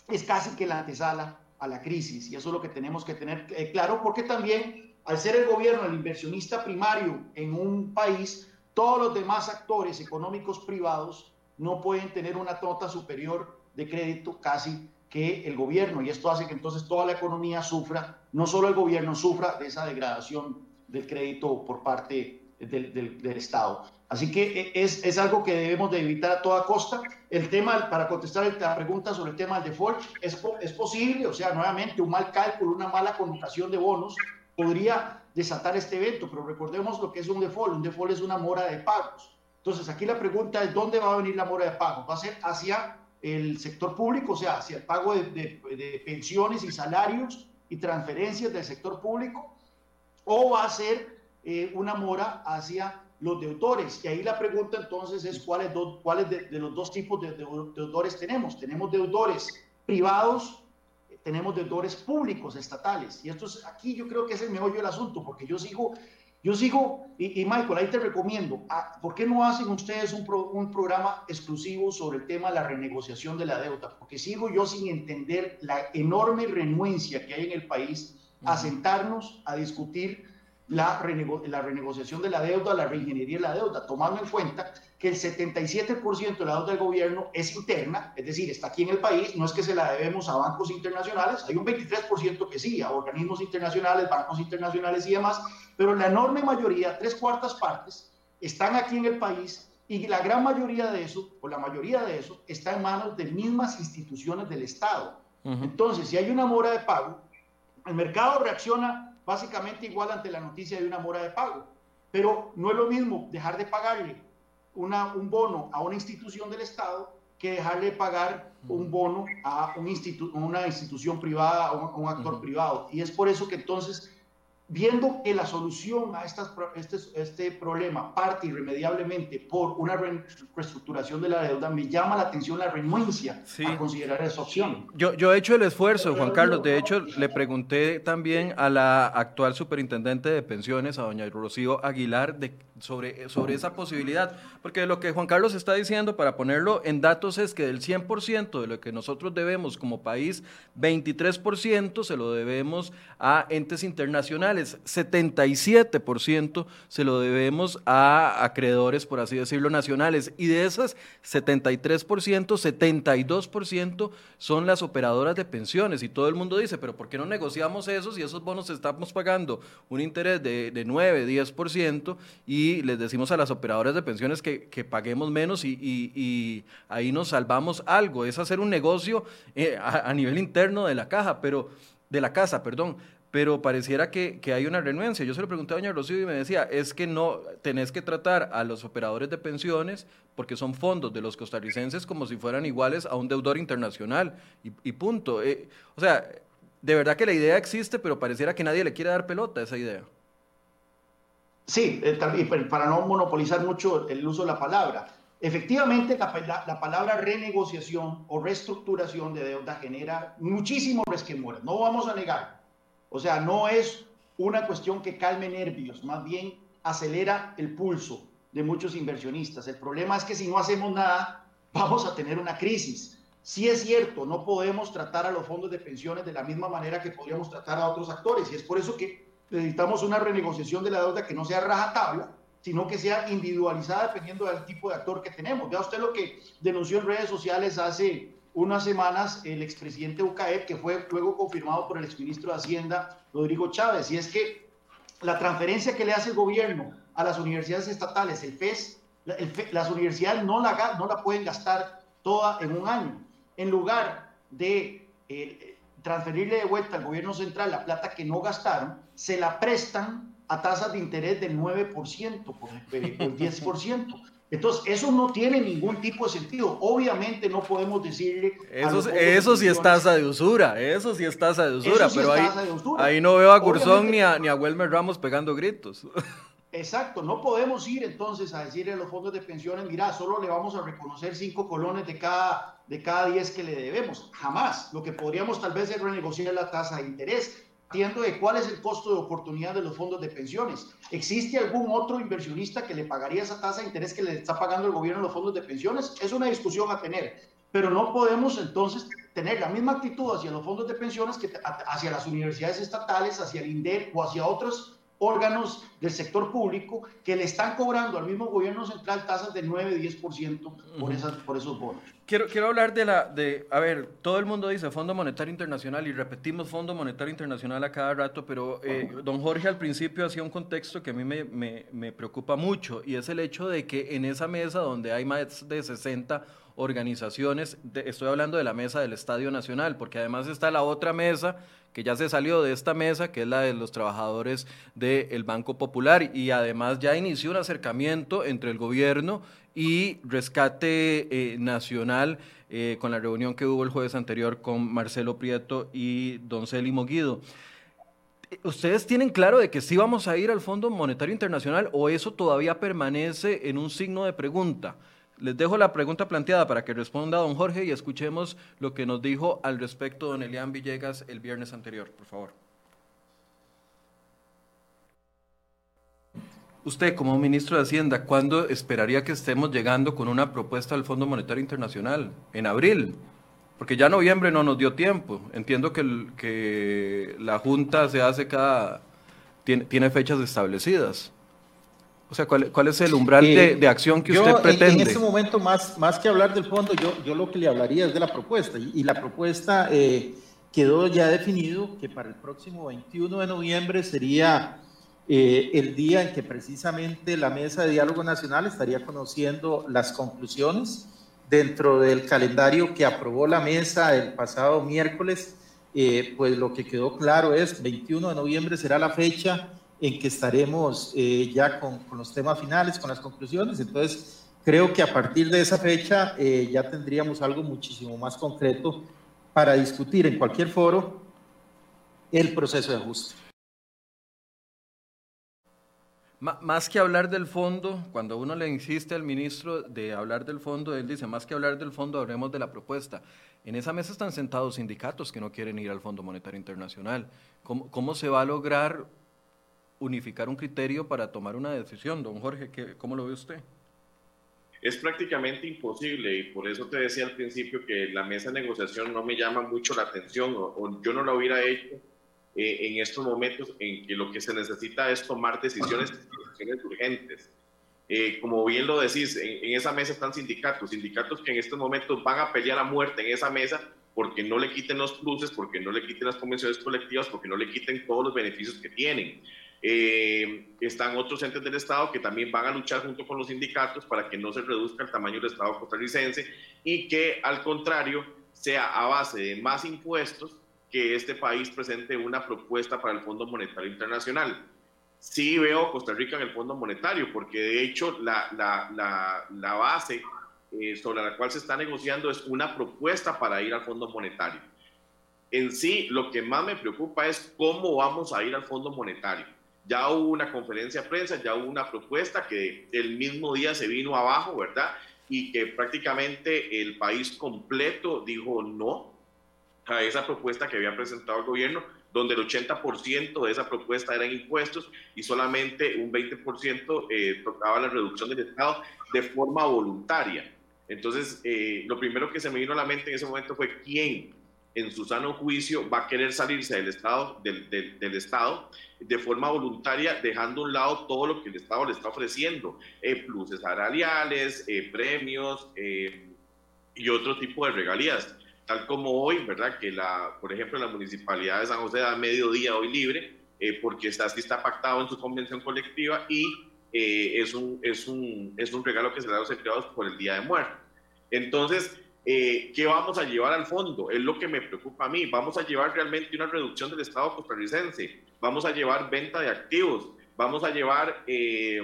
es casi que la antesala a la crisis y eso es lo que tenemos que tener eh, claro porque también al ser el gobierno el inversionista primario en un país, todos los demás actores económicos privados no pueden tener una nota superior de crédito casi que el gobierno, y esto hace que entonces toda la economía sufra, no solo el gobierno sufra de esa degradación del crédito por parte del, del, Estado. Así que e, es, es, algo que debemos de evitar a toda costa. El tema, para contestar la pregunta sobre el tema del default, es, es posible, o sea, nuevamente un mal cálculo, una mala connotación de bonos podría desatar este evento, pero recordemos lo que es un default. Un default es una mora de pagos. Entonces, aquí la pregunta es, ¿dónde va a venir la mora de pagos? ¿Va a ser hacia el sector público, o sea, hacia el pago de, pensiones y salarios y transferencias del sector público, o va a ser eh, una mora hacia los deudores. Y ahí la pregunta entonces es cuáles, cuáles de, los dos tipos de, deudores tenemos. Tenemos deudores privados, tenemos deudores públicos, estatales. Y esto es, aquí yo creo que es el meollo del asunto, porque yo sigo yo sigo, y, Michael, ahí te recomiendo, ah, ¿por qué no hacen ustedes un, un, programa exclusivo sobre el tema de la renegociación de la deuda? Porque sigo yo sin entender la enorme renuencia que hay en el país a sentarnos a discutir la, la renegociación de la deuda, la reingeniería de la deuda, tomando en cuenta que el 77% de la deuda del gobierno es interna, es decir, está aquí en el país, no es que se la debemos a bancos internacionales, hay un 23% que sí, a organismos internacionales, bancos internacionales y demás, pero la enorme mayoría, tres cuartas partes, están aquí en el país y la gran mayoría de eso, o la mayoría de eso, está en manos de mismas instituciones del Estado. Entonces, si hay una mora de pago, el mercado reacciona básicamente igual ante la noticia de una mora de pago, pero no es lo mismo dejar de pagarle una, un bono a una institución del Estado que dejarle pagar un bono a un institu una institución privada, a un, actor privado. Y es por eso que entonces viendo que la solución a estas, este, este problema parte irremediablemente por una reestructuración de la deuda, me llama la atención la renuencia a considerar esa opción. Yo, yo he hecho el esfuerzo, Juan Carlos. De hecho, le pregunté también a la actual superintendente de pensiones, a doña Rocío Aguilar, de, sobre, sobre esa posibilidad. Porque lo que Juan Carlos está diciendo, para ponerlo en datos, es que del 100% de lo que nosotros debemos como país, 23% se lo debemos a entes internacionales internacionales, 77% se lo debemos a acreedores, por así decirlo, nacionales. Y de esas 73%, 72% son las operadoras de pensiones. Y todo el mundo dice, pero ¿por qué no negociamos esos y esos bonos estamos pagando un interés de, de 9, 10% y les decimos a las operadoras de pensiones que, paguemos menos y, ahí nos salvamos algo? Es hacer un negocio eh, a, a nivel interno de la caja, pero de la casa, perdón, pero pareciera que, hay una renuencia. Yo se lo pregunté a doña Rocío y me decía, es que no tenés que tratar a los operadores de pensiones porque son fondos de los costarricenses como si fueran iguales a un deudor internacional y, punto. Eh, o sea, de verdad que la idea existe, pero pareciera que nadie le quiere dar pelota a esa idea. Sí, eh, para no monopolizar mucho el uso de la palabra. Efectivamente, la, la, palabra renegociación o reestructuración de deuda genera muchísimos resquemores, no vamos a negar o sea, no es una cuestión que calme nervios, más bien acelera el pulso de muchos inversionistas. El problema es que si no hacemos nada, vamos a tener una crisis. Sí es cierto, no podemos tratar a los fondos de pensiones de la misma manera que podríamos tratar a otros actores y es por eso que necesitamos una renegociación de la deuda que no sea rajatabla, sino que sea individualizada dependiendo del tipo de actor que tenemos. Vea usted lo que denunció en redes sociales hace unas semanas el expresidente UCAEP, que fue luego confirmado por el exministro de Hacienda, Rodrigo Chávez, y es que la transferencia que le hace el gobierno a las universidades estatales, el FES, las universidades no la, no la pueden gastar toda en un año. En lugar de eh, transferirle de vuelta al gobierno central la plata que no gastaron, se la prestan a tasas de interés del 9%, por el 10%. Entonces, eso no tiene ningún tipo de sentido. Obviamente no podemos decirle... Eso, eso sí es tasa de usura, eso sí es tasa de usura, pero ahí, ahí no veo a Gurzón ni a, ni a Welmer Ramos pegando gritos. Exacto, no podemos ir entonces a decirle a los fondos de pensiones, mira, solo le vamos a reconocer cinco colones de cada, de cada diez que le debemos. Jamás. Lo que podríamos tal vez es renegociar la tasa de interés partiendo de cuál es el costo de oportunidad de los fondos de pensiones. ¿Existe algún otro inversionista que le pagaría esa tasa de interés que le está pagando el gobierno a los fondos de pensiones? Es una discusión a tener, pero no podemos entonces tener la misma actitud hacia los fondos de pensiones que hacia las universidades estatales, hacia el INDER o hacia otros órganos del sector público que le están cobrando al mismo gobierno central tasas de 9-10% por, esas, por esos bonos. Quiero, quiero hablar de la, de, a ver, todo el mundo dice Fondo Monetario Internacional y repetimos Fondo Monetario Internacional a cada rato, pero eh, don Jorge al principio hacía un contexto que a mí me, me, me preocupa mucho y es el hecho de que en esa mesa donde hay más de 60 organizaciones, estoy hablando de la mesa del Estadio Nacional, porque además está la otra mesa que ya se salió de esta mesa, que es la de los trabajadores del Banco Popular, y además ya inició un acercamiento entre el gobierno y Rescate eh, Nacional eh, con la reunión que hubo el jueves anterior con Marcelo Prieto y Don Célimo Guido. ¿Ustedes tienen claro de que sí vamos a ir al Fondo Monetario Internacional o eso todavía permanece en un signo de pregunta? Les dejo la pregunta planteada para que responda don Jorge y escuchemos lo que nos dijo al respecto don Elian Villegas el viernes anterior, por favor. Usted, como ministro de Hacienda, ¿cuándo esperaría que estemos llegando con una propuesta al Fondo Monetario Internacional? ¿En abril? Porque ya noviembre no nos dio tiempo. Entiendo que, la Junta se hace cada... tiene fechas establecidas. O sea, ¿cuál, cuál es el umbral de, de, acción que usted pretende? En, en este momento, más, más que hablar del fondo, yo, yo lo que le hablaría es de la propuesta. Y, la propuesta eh, quedó ya definido que para el próximo 21 de noviembre sería eh, el día en que precisamente la Mesa de Diálogo Nacional estaría conociendo las conclusiones dentro del calendario que aprobó la mesa el pasado miércoles. Eh, pues lo que quedó claro es 21 de noviembre será la fecha en que estaremos eh, ya con, los temas finales, con las conclusiones. Entonces, creo que a partir de esa fecha eh, ya tendríamos algo muchísimo más concreto para discutir en cualquier foro el proceso de ajuste. Más que hablar del fondo, cuando uno le insiste al ministro de hablar del fondo, él dice, más que hablar del fondo, hablemos de la propuesta. En esa mesa están sentados sindicatos que no quieren ir al Fondo Monetario Internacional. ¿Cómo, cómo se va a lograr unificar un criterio para tomar una decisión. Don Jorge, ¿cómo lo ve usted? Es prácticamente imposible y por eso te decía al principio que la mesa de negociación no me llama mucho la atención o, yo no la hubiera hecho eh, en estos momentos en que lo que se necesita es tomar decisiones, decisiones urgentes. Eh, como bien lo decís, en, en, esa mesa están sindicatos, sindicatos que en estos momentos van a pelear a muerte en esa mesa porque no le quiten los pluses, porque no le quiten las convenciones colectivas, porque no le quiten todos los beneficios que tienen. Eh, están otros entes del Estado que también van a luchar junto con los sindicatos para que no se reduzca el tamaño del Estado costarricense y que al contrario sea a base de más impuestos que este país presente una propuesta para el Fondo Monetario Internacional. Sí veo Costa Rica en el Fondo Monetario, porque de hecho la, la, la, la base eh, sobre la cual se está negociando es una propuesta para ir al Fondo Monetario. En sí, lo que más me preocupa es cómo vamos a ir al Fondo Monetario ya hubo una conferencia de prensa, ya hubo una propuesta que el mismo día se vino abajo, ¿verdad? Y que prácticamente el país completo dijo no a esa propuesta que había presentado el gobierno, donde el 80% de esa propuesta eran impuestos y solamente un 20% eh, tocaba la reducción del Estado de forma voluntaria. Entonces, eh, lo primero que se me vino a la mente en ese momento fue quién en su sano juicio va a querer salirse del Estado, del, del, Estado de forma voluntaria, dejando a un lado todo lo que el Estado le está ofreciendo, eh, pluses salariales, eh, premios eh, y otro tipo de regalías. Tal como hoy, ¿verdad? Que, la, por ejemplo, la Municipalidad de San José da medio día hoy libre, porque está, así está pactado en su convención colectiva y es, un, es, un, es un regalo que se da a los empleados por el Día de Muerte. Entonces, eh, ¿qué vamos a llevar al fondo? Es lo que me preocupa a mí. Vamos a llevar realmente una reducción del Estado costarricense, vamos a llevar venta de activos, vamos a llevar eh,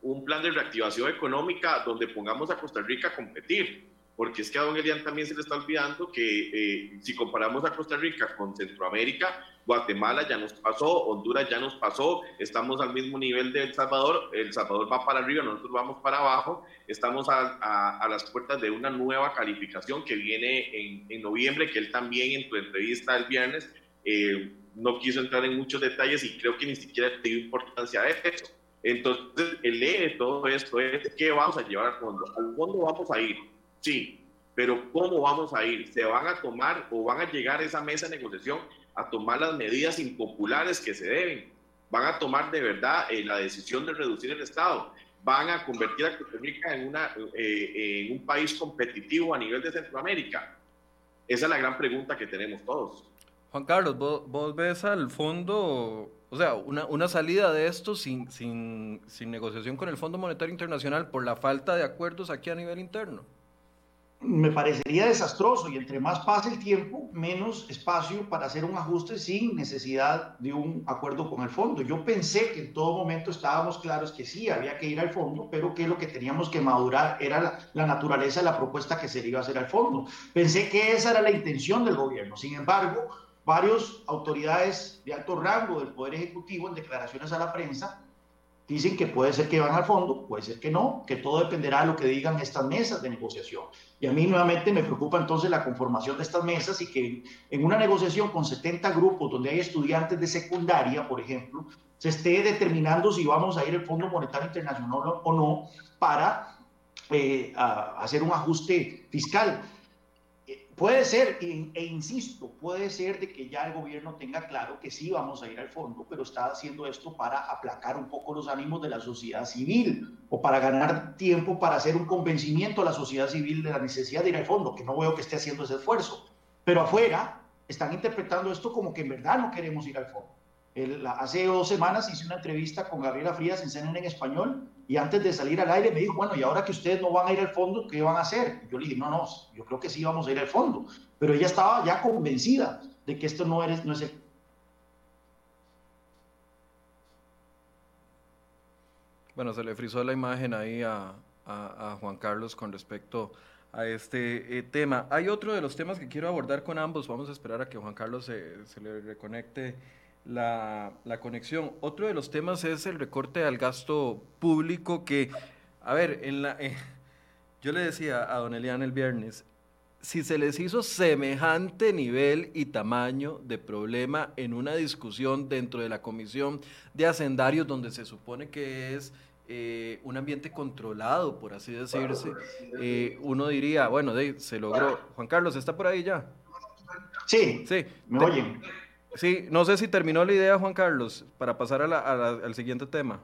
un plan de reactivación económica donde pongamos a Costa Rica a competir porque es que a don Elian también se le está olvidando que eh, si comparamos a Costa Rica con Centroamérica, Guatemala ya nos pasó, Honduras ya nos pasó, estamos al mismo nivel de El Salvador, El Salvador va para arriba, nosotros vamos para abajo, estamos a, a, las puertas de una nueva calificación que viene en, en, noviembre, que él también en tu entrevista el viernes eh, no quiso entrar en muchos detalles y creo que ni siquiera te dio importancia a eso. Entonces, el E de todo esto es qué vamos a llevar al fondo. Al fondo vamos a ir Sí, pero ¿cómo vamos a ir? ¿Se van a tomar o van a llegar a esa mesa de negociación a tomar las medidas impopulares que se deben? ¿Van a tomar de verdad eh, la decisión de reducir el Estado? ¿Van a convertir a Costa Rica en, una, eh, en un país competitivo a nivel de Centroamérica? Esa es la gran pregunta que tenemos todos. Juan Carlos, vos, ves al fondo, o sea, una, una salida de esto sin, sin, sin negociación con el Fondo Monetario Internacional por la falta de acuerdos aquí a nivel interno me parecería desastroso y entre más pase el tiempo, menos espacio para hacer un ajuste sin necesidad de un acuerdo con el fondo. Yo pensé que en todo momento estábamos claros que sí, había que ir al fondo, pero que lo que teníamos que madurar era la, naturaleza de la propuesta que se iba a hacer al fondo. Pensé que esa era la intención del gobierno. Sin embargo, varias autoridades de alto rango del Poder Ejecutivo en declaraciones a la prensa Dicen que puede ser que van al fondo, puede ser que no, que todo dependerá de lo que digan estas mesas de negociación. Y a mí nuevamente me preocupa entonces la conformación de estas mesas y que en una negociación con 70 grupos donde hay estudiantes de secundaria, por ejemplo, se esté determinando si vamos a ir al Fondo Monetario Internacional o no para eh, hacer un ajuste fiscal. Puede ser, e, insisto, puede ser de que ya el gobierno tenga claro que sí vamos a ir al fondo, pero está haciendo esto para aplacar un poco los ánimos de la sociedad civil o para ganar tiempo para hacer un convencimiento a la sociedad civil de la necesidad de ir al fondo, que no veo que esté haciendo ese esfuerzo. Pero afuera están interpretando esto como que en verdad no queremos ir al fondo hace dos semanas hice una entrevista con Gabriela Frías en CNN en español y antes de salir al aire me dijo, bueno, y ahora que ustedes no van a ir al fondo, ¿qué van a hacer? Yo le dije, no, no, yo creo que sí vamos a ir al fondo. Pero ella estaba ya convencida de que esto no, eres, no es el... Bueno, se le frizó la imagen ahí a, Juan Carlos con respecto a este eh, tema. Hay otro de los temas que quiero abordar con ambos. Vamos a esperar a que Juan Carlos se le reconecte la, conexión. Otro de los temas es el recorte al gasto público que, a ver, en la, eh, yo le decía a don Elian el viernes, si se les hizo semejante nivel y tamaño de problema en una discusión dentro de la comisión de hacendarios donde se supone que es eh, un ambiente controlado, por así decirse, eh, uno diría, bueno, se logró. Juan Carlos, ¿está por ahí ya? Sí, sí. ¿Me oyen? Sí, no sé si terminó la idea, Juan Carlos, para pasar al siguiente tema.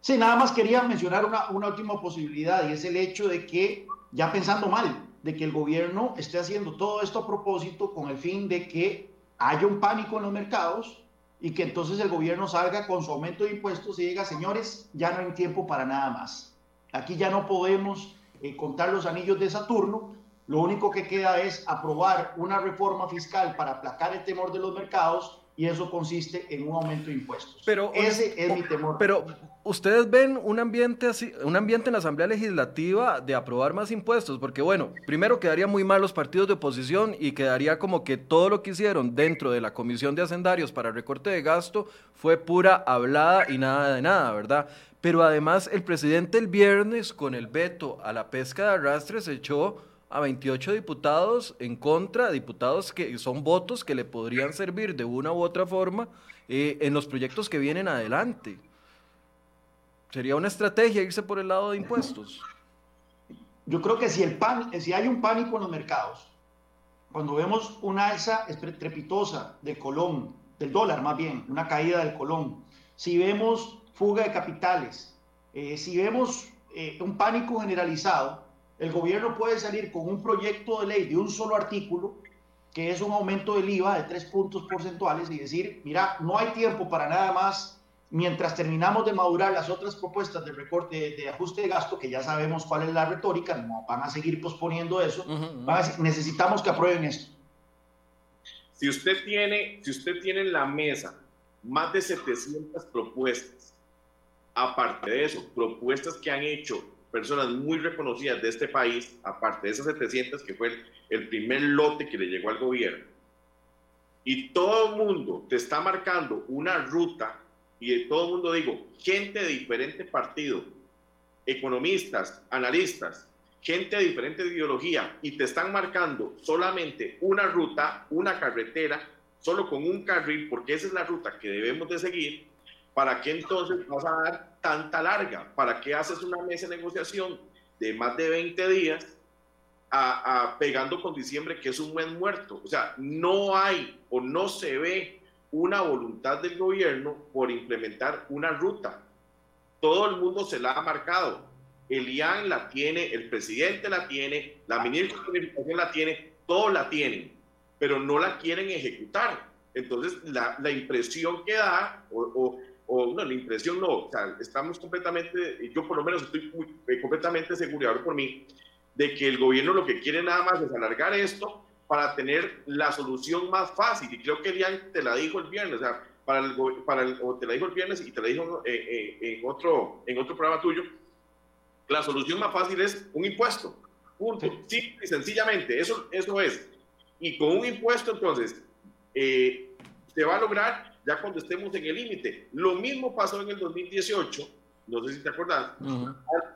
Sí, nada más quería mencionar una, una última posibilidad y es el hecho de que, ya pensando mal, de que el gobierno esté haciendo todo esto a propósito con el fin de que haya un pánico en los mercados y que entonces el gobierno salga con su aumento de impuestos y diga, señores, ya no hay tiempo para nada más. Aquí ya no podemos eh, contar los anillos de Saturno, lo único que queda es aprobar una reforma fiscal para aplacar el temor de los mercados y eso consiste en un aumento de impuestos. Pero, Ese es mi temor. Pero ustedes ven un ambiente así, un ambiente en la Asamblea Legislativa de aprobar más impuestos, porque bueno, primero quedaría muy mal los partidos de oposición y quedaría como que todo lo que hicieron dentro de la Comisión de Hacendarios para recorte de gasto fue pura hablada y nada de nada, ¿verdad? Pero además el presidente el viernes con el veto a la pesca de arrastres echó a 28 diputados en contra, diputados que son votos que le podrían servir de una u otra forma eh, en los proyectos que vienen adelante. ¿Sería una estrategia irse por el lado de impuestos? Yo creo que si, el pan, si hay un pánico en los mercados, cuando vemos una alza estrepitosa del colón, del dólar más bien, una caída del colón, si vemos fuga de capitales, eh, si vemos eh, un pánico generalizado, el gobierno puede salir con un proyecto de ley de un solo artículo, que es un aumento del IVA de tres puntos porcentuales, y decir, mira, no hay tiempo para nada más, mientras terminamos de madurar las otras propuestas de recorte, de, ajuste de gasto, que ya sabemos cuál es la retórica, no van a seguir posponiendo eso, necesitamos que aprueben esto. Si usted tiene, si usted tiene en la mesa más de 700 propuestas, aparte de eso, propuestas que han hecho personas muy reconocidas de este país, aparte de esas 700 que fue el, primer lote que le llegó al gobierno, y todo el mundo te está marcando una ruta, y de todo el mundo digo, gente de diferentes partidos, economistas, analistas, gente de diferente ideología, y te están marcando solamente una ruta, una carretera, solo con un carril, porque esa es la ruta que debemos de seguir, ¿para qué entonces vas a dar tanta larga? ¿Para qué haces una mesa de negociación de más de 20 días a, pegando con diciembre que es un buen muerto? O sea, no hay o no se ve una voluntad del gobierno por implementar una ruta. Todo el mundo se la ha marcado. El IAN la tiene, el presidente la tiene, la ministra de Comunicación la tiene, todos la tienen, pero no la quieren ejecutar. Entonces, la, impresión que da, o no, la impresión no, o sea, estamos completamente, yo por lo menos estoy eh, completamente seguro, por mí, de que el gobierno lo que quiere nada más es alargar esto para tener la solución más fácil. Y creo que Elian te la dijo el viernes, o sea, para el, para el, o te la dijo el viernes y te la dijo eh, eh, en, otro, en otro programa tuyo, la solución más fácil es un impuesto. Punto. Sí, y sencillamente, eso, eso es. Y con un impuesto, entonces, se va a lograr ya cuando estemos en el límite. Lo mismo pasó en el 2018, no sé si te acuerdas,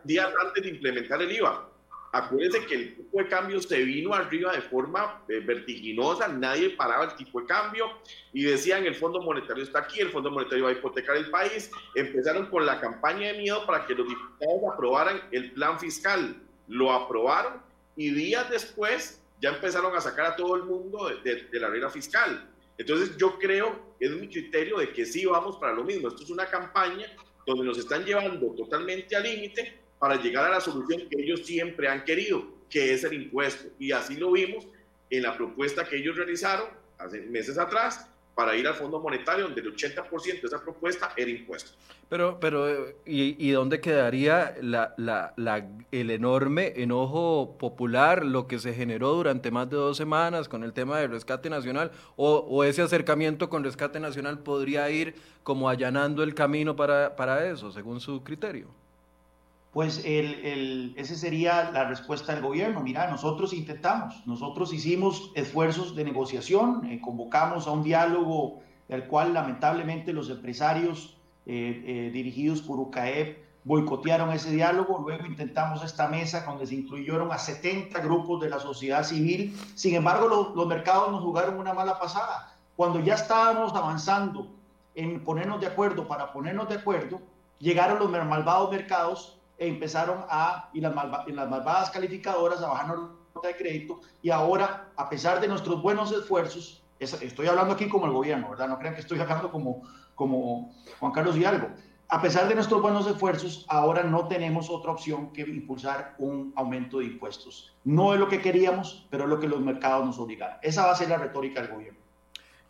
días antes de implementar el IVA. Acuérdense que el tipo de cambio se vino arriba de forma eh, vertiginosa, nadie paraba el tipo de cambio y decían el Fondo Monetario está aquí, el Fondo Monetario va a hipotecar el país. Empezaron con la campaña de miedo para que los diputados aprobaran el plan fiscal. Lo aprobaron y días después ya empezaron a sacar a todo el mundo de, de la regla fiscal. Entonces yo creo, es mi criterio de que sí vamos para lo mismo. Esto es una campaña donde nos están llevando totalmente al límite para llegar a la solución que ellos siempre han querido, que es el impuesto. Y así lo vimos en la propuesta que ellos realizaron hace meses atrás para ir al Fondo Monetario, donde el 80% de esa propuesta era impuesto. Pero, pero ¿y, dónde quedaría la, la, la, el enorme enojo popular, lo que se generó durante más de dos semanas con el tema del rescate nacional? ¿O, o ese acercamiento con rescate nacional podría ir como allanando el camino para, para eso, según su criterio? Pues el, el, esa sería la respuesta del gobierno. Mira, nosotros intentamos, nosotros hicimos esfuerzos de negociación, eh, convocamos a un diálogo del cual lamentablemente los empresarios eh, eh, dirigidos por UCAEP boicotearon ese diálogo, luego intentamos esta mesa donde se incluyeron a 70 grupos de la sociedad civil, sin embargo los mercados nos jugaron una mala pasada. Cuando ya estábamos avanzando en ponernos de acuerdo para ponernos de acuerdo, llegaron los malvados mercados empezaron a, y las, las malvadas calificadoras a bajar nota de crédito y ahora, a pesar de nuestros buenos esfuerzos, estoy hablando aquí como el gobierno, ¿verdad? No crean que estoy hablando como, como Juan Carlos Hidalgo. A pesar de nuestros buenos esfuerzos, ahora no tenemos otra opción que impulsar un aumento de impuestos. No es lo que queríamos, pero es lo que los mercados nos obligan. Esa va a ser la retórica del gobierno.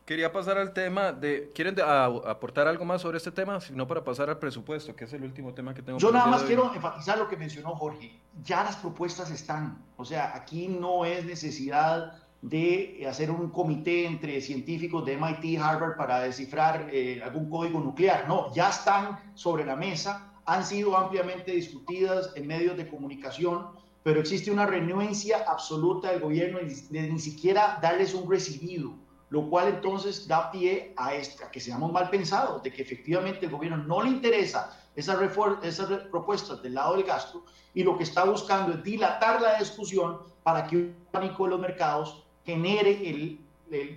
Quería pasar al tema de, ¿quieren aportar algo más sobre este tema? Si no, para pasar al presupuesto, que es el último tema que tengo. Yo nada más quiero enfatizar lo que mencionó Jorge. Ya las propuestas están. O sea, aquí no es necesidad de hacer un comité entre científicos de MIT, Harvard para descifrar eh, algún código nuclear. No, ya están sobre la mesa, han sido ampliamente discutidas en medios de comunicación, pero existe una renuencia absoluta del gobierno de ni siquiera darles un recibido lo cual entonces da pie a, esta, que seamos mal pensados, de que efectivamente el gobierno no le interesa esas, esas propuestas del lado del gasto y lo que está buscando es dilatar la discusión para que un pánico de los mercados genere el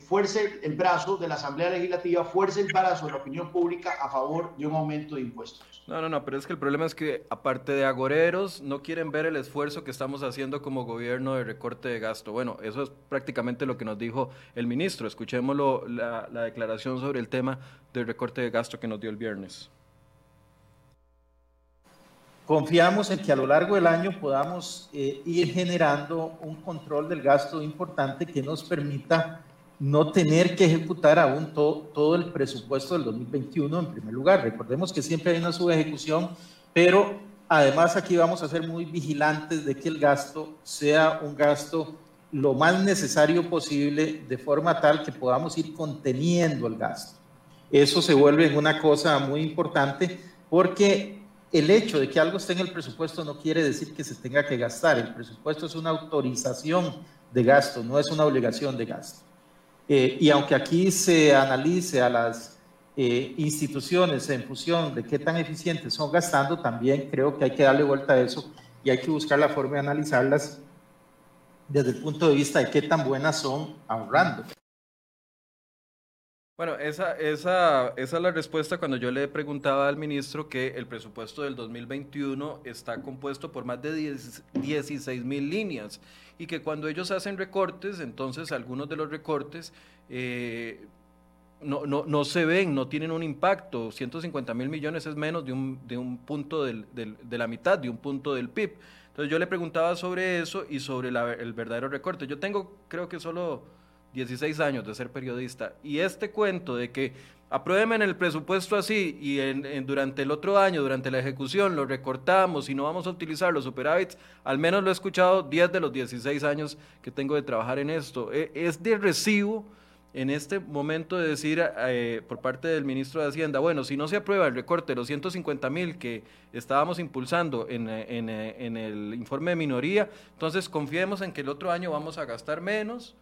fuerce el brazo de la Asamblea Legislativa, fuerce el brazo de la opinión pública a favor de un aumento de impuestos. No, no, no, pero es que el problema es que aparte de agoreros, no quieren ver el esfuerzo que estamos haciendo como gobierno de recorte de gasto. Bueno, eso es prácticamente lo que nos dijo el ministro. Escuchémoslo, la, la declaración sobre el tema del recorte de gasto que nos dio el viernes. Confiamos en que a lo largo del año podamos eh, ir generando un control del gasto importante que nos permita no tener que ejecutar aún todo el presupuesto del 2021 en primer lugar. Recordemos que siempre hay una subejecución, pero además aquí vamos a ser muy vigilantes de que el gasto sea un gasto lo más necesario posible, de forma tal que podamos ir conteniendo el gasto. Eso se vuelve una cosa muy importante porque el hecho de que algo esté en el presupuesto no quiere decir que se tenga que gastar. El presupuesto es una autorización de gasto, no es una obligación de gasto. Eh, y aunque aquí se analice a las eh, instituciones en función de qué tan eficientes son gastando, también creo que hay que darle vuelta a eso y hay que buscar la forma de analizarlas desde el punto de vista de qué tan buenas son ahorrando. Bueno, esa, esa, esa es la respuesta cuando yo le preguntaba al ministro que el presupuesto del 2021 está compuesto por más de 16 mil líneas y que cuando ellos hacen recortes, entonces algunos de los recortes eh, no, no, no, se ven, no tienen un impacto. 150 mil millones es menos de un, de un punto del, de la mitad, de un punto del PIB. Entonces yo le preguntaba sobre eso y sobre el verdadero recorte. Yo tengo, creo que solo 16 años de ser periodista y este cuento de que aprueben el presupuesto así y durante el otro año, durante la ejecución, lo recortamos y no vamos a utilizar los superávits, al menos lo he escuchado 10 de los 16 años que tengo de trabajar en esto. E, es de recibo en este momento de decir eh, por parte del ministro de Hacienda, bueno, si no se aprueba el recorte de los 150 mil que estábamos impulsando en, en el informe de minoría, entonces confiemos en que el otro año vamos a gastar menos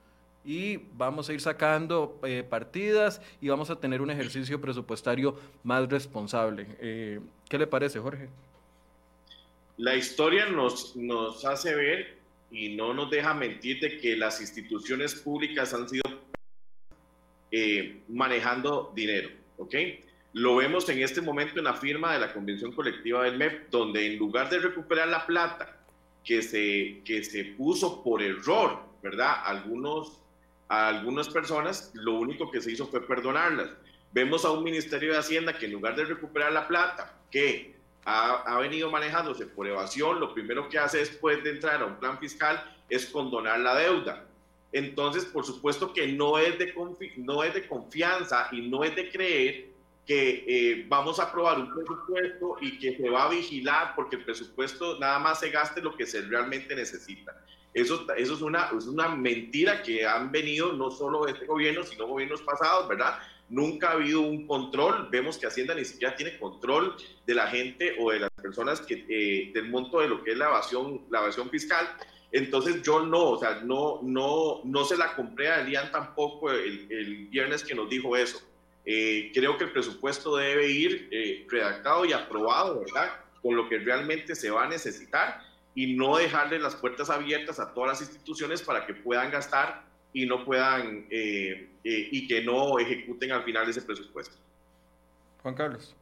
y vamos a ir sacando eh, partidas y vamos a tener un ejercicio presupuestario más responsable. Eh, ¿Qué le parece, Jorge? La historia nos, nos hace ver y no nos deja mentir de que las instituciones públicas han sido eh, manejando dinero, ¿ok? Lo vemos en este momento en la firma de la Convención Colectiva del MEP, donde en lugar de recuperar la plata que se, que se puso por error, ¿verdad? Algunos a algunas personas, lo único que se hizo fue perdonarlas. Vemos a un Ministerio de Hacienda que en lugar de recuperar la plata que ha, venido manejándose por evasión, lo primero que hace después de entrar a un plan fiscal es condonar la deuda. Entonces, por supuesto que no es de, no es de confianza y no es de creer que eh, vamos a aprobar un presupuesto y que se va a vigilar porque el presupuesto nada más se gaste lo que se realmente necesita. Eso, eso es, una, es una mentira que han venido no solo este gobierno, sino gobiernos pasados, ¿verdad? Nunca ha habido un control. Vemos que Hacienda ni siquiera tiene control de la gente o de las personas que, eh, del monto de lo que es la evasión, la evasión fiscal. Entonces yo no, o sea, no, no, no se la compré a Elian tampoco el, el viernes que nos dijo eso. Eh, creo que el presupuesto debe ir eh, redactado y aprobado, ¿verdad? Con lo que realmente se va a necesitar y no dejarle las puertas abiertas a todas las instituciones para que puedan gastar y no puedan eh, eh, y que no ejecuten al final ese presupuesto. Juan Carlos.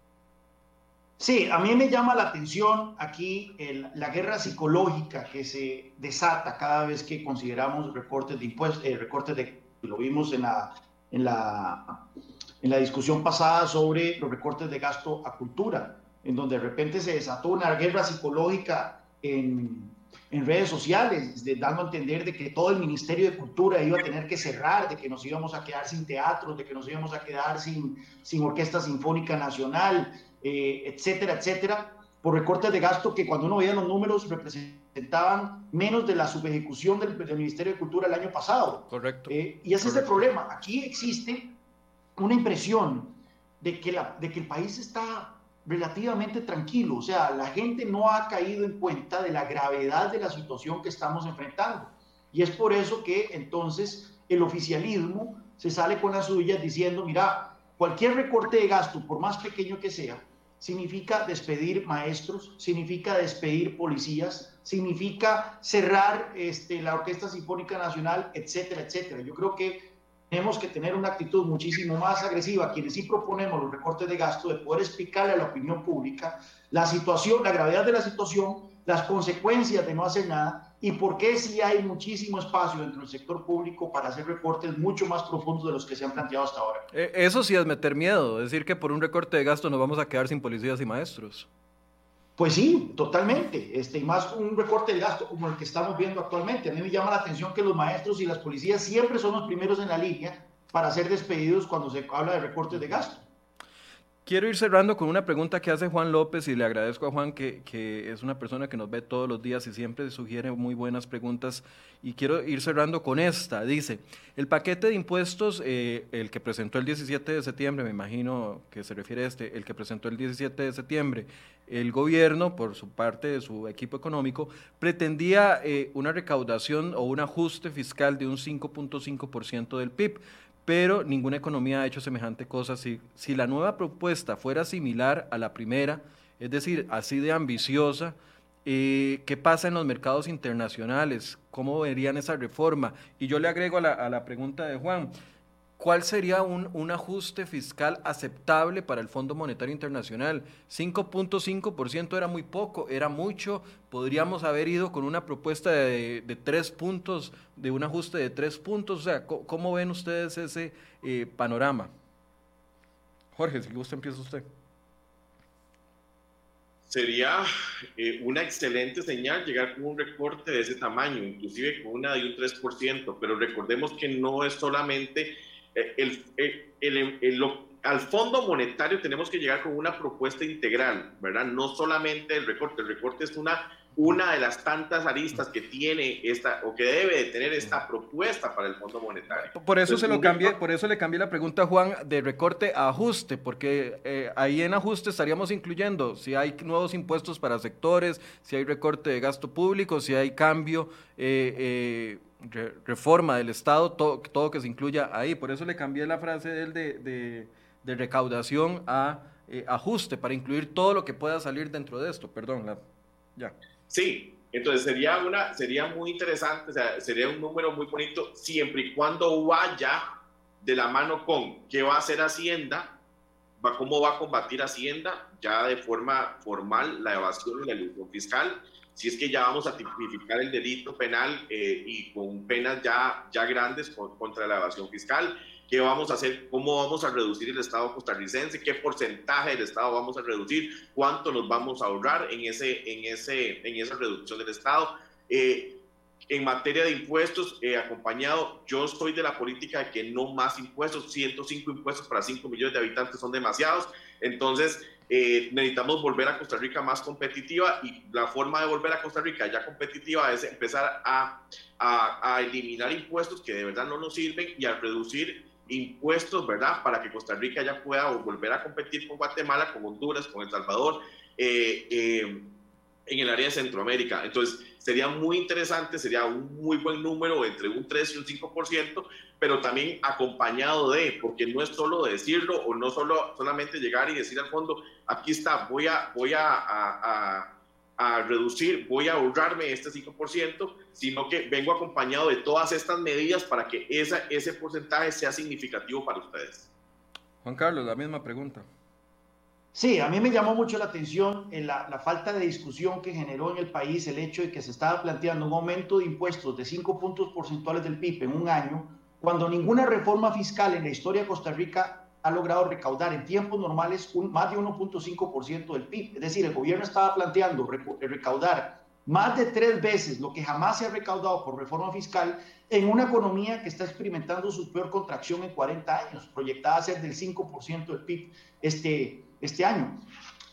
Sí, a mí me llama la atención aquí la guerra psicológica que se desata cada vez que consideramos recortes de impuestos, eh, recortes de, lo vimos en la en la, en la discusión pasada sobre los recortes de gasto a cultura, en donde de repente se desató una guerra psicológica en, en redes sociales, de, dando a entender de que todo el Ministerio de Cultura iba a tener que cerrar, de que nos íbamos a quedar sin teatros, de que nos íbamos a quedar sin, sin Orquesta Sinfónica Nacional, eh, etcétera, etcétera, por recortes de gasto que cuando uno veía los números representaban menos de la subejecución del, del Ministerio de Cultura el año pasado. Correcto. Eh, y ese es el problema. Aquí existe una impresión de que, la, de que el país está relativamente tranquilo, o sea, la gente no ha caído en cuenta de la gravedad de la situación que estamos enfrentando. Y es por eso que entonces el oficialismo se sale con las suyas diciendo, mira, cualquier recorte de gasto, por más pequeño que sea, significa despedir maestros, significa despedir policías, significa cerrar este, la Orquesta Sinfónica Nacional, etcétera, etcétera. Yo creo que tenemos que tener una actitud muchísimo más agresiva, quienes sí proponemos los recortes de gasto, de poder explicarle a la opinión pública la situación, la gravedad de la situación, las consecuencias de no hacer nada y por qué sí hay muchísimo espacio dentro del sector público para hacer recortes mucho más profundos de los que se han planteado hasta ahora. Eh, eso sí es meter miedo, decir que por un recorte de gasto nos vamos a quedar sin policías y maestros. Pues sí, totalmente. Este, y más un recorte de gasto como el que estamos viendo actualmente. A mí me llama la atención que los maestros y las policías siempre son los primeros en la línea para ser despedidos cuando se habla de recortes de gasto. Quiero ir cerrando con una pregunta que hace Juan López y le agradezco a Juan que, es una persona que nos ve todos los días y siempre sugiere muy buenas preguntas. Y quiero ir cerrando con esta. Dice, el paquete de impuestos, eh, el que presentó el 17 de septiembre, me imagino que se refiere a este, el que presentó el 17 de septiembre, el gobierno, por su parte de su equipo económico, pretendía eh, una recaudación o un ajuste fiscal de un 5.5% del PIB pero ninguna economía ha hecho semejante cosa. Si, si la nueva propuesta fuera similar a la primera, es decir, así de ambiciosa, eh, ¿qué pasa en los mercados internacionales? ¿Cómo verían esa reforma? Y yo le agrego a la, a la pregunta de Juan, ¿Cuál sería un, un, ajuste fiscal aceptable para el Fondo Monetario Internacional? 5.5% era muy poco, era mucho. Podríamos haber ido con una propuesta de, de, tres puntos, de un ajuste de tres puntos. O sea, ¿cómo ven ustedes ese eh, panorama? Jorge, si gusta, empieza usted. Sería eh, una excelente señal llegar con un recorte de ese tamaño, inclusive con una de un 3%, pero recordemos que no es solamente el, el, el, al Fondo Monetario tenemos que llegar con una propuesta integral, ¿verdad? No solamente el recorte, el recorte es una, una de las tantas aristas que tiene esta o que debe de tener esta propuesta para el Fondo Monetario. Por eso Entonces, se lo cambié, por eso le cambié la pregunta a Juan de recorte a ajuste, porque eh, ahí en ajuste estaríamos incluyendo si hay nuevos impuestos para sectores, si hay recorte de gasto público, si hay cambio eh, eh, re, reforma del Estado, todo, todo, que se incluya ahí. Por eso le cambié la frase de, de, de recaudación a eh, ajuste, para incluir todo lo que pueda salir dentro de esto. Perdón, ya. Sí, entonces sería, una, sería muy interesante, sería un número muy bonito siempre y cuando vaya de la mano con qué va a hacer Hacienda, va, cómo va a combatir Hacienda ya de forma formal la evasión y la ilusión fiscal si es que ya vamos a tipificar el delito penal eh, y con penas ya, ya grandes contra la evasión fiscal, qué vamos a hacer, cómo vamos a reducir el Estado costarricense, qué porcentaje del Estado vamos a reducir, cuánto nos vamos a ahorrar en, ese, en, ese, en esa reducción del Estado. Eh, en materia de impuestos, eh, acompañado, yo soy de la política de que no más impuestos, 105 impuestos para 5 millones de habitantes son demasiados, entonces eh, necesitamos volver a Costa Rica más competitiva y la forma de volver a Costa Rica ya competitiva es empezar a, a, eliminar impuestos que de verdad no nos sirven y a reducir impuestos, ¿verdad? Para que Costa Rica ya pueda volver a competir con Guatemala, con Honduras, con El Salvador, eh, eh, en el área de Centroamérica. Entonces, sería muy interesante, sería un muy buen número, entre un 3 y un 5%, pero también acompañado de, porque no es solo decirlo o no solo solamente llegar y decir al fondo, aquí está, voy a, voy a, a, reducir, voy a ahorrarme este 5%, sino que vengo acompañado de todas estas medidas para que esa, ese porcentaje sea significativo para ustedes. Juan Carlos, la misma pregunta. Sí, a mí me llamó mucho la atención en la, la, falta de discusión que generó en el país el hecho de que se estaba planteando un aumento de impuestos de 5 puntos porcentuales del PIB en un año cuando ninguna reforma fiscal en la historia de Costa Rica ha logrado recaudar en tiempos normales un, más de 1.5% del PIB. Es decir, el gobierno estaba planteando recaudar más de tres veces lo que jamás se ha recaudado por reforma fiscal en una economía que está experimentando su peor contracción en 40 años, proyectada a ser del 5% del PIB este, este año.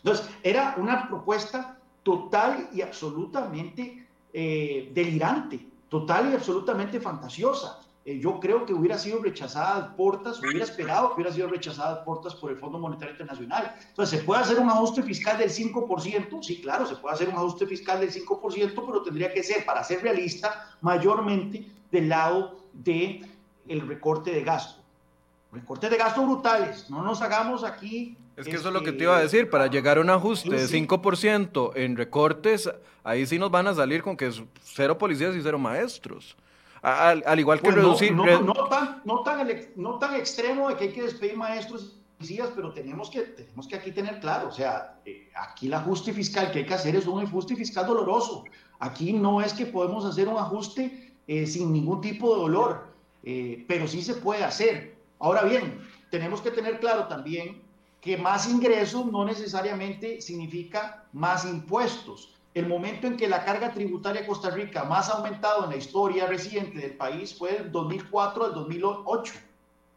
Entonces, era una propuesta total y absolutamente eh, delirante, total y absolutamente fantasiosa. Eh, yo creo que hubiera sido rechazada a portas, hubiera esperado que hubiera sido rechazada a portas por el Fondo Monetario Internacional. Entonces, ¿se puede hacer un ajuste fiscal del 5%? Sí, claro, se puede hacer un ajuste fiscal del 5%, pero tendría que ser, para ser realista, mayormente del lado del el recorte de gasto. Recortes de gasto brutales, no nos hagamos aquí es que eso es lo que te iba a decir, para llegar a un ajuste de 5% en recortes, ahí sí nos van a salir con que es cero policías y cero maestros. Al, igual que reducir... No, tan, no, tan, no tan extremo de que hay que despedir maestros y policías, pero tenemos que, tenemos que aquí tener claro, o sea, eh, aquí el ajuste fiscal que hay que hacer es un ajuste fiscal doloroso. Aquí no es que podemos hacer un ajuste eh, sin ningún tipo de dolor, eh, pero sí se puede hacer. Ahora bien, tenemos que tener claro también que más ingresos no necesariamente significa más impuestos. El momento en que la carga tributaria de Costa Rica más ha aumentado en la historia reciente del país fue del 2004 al 2008.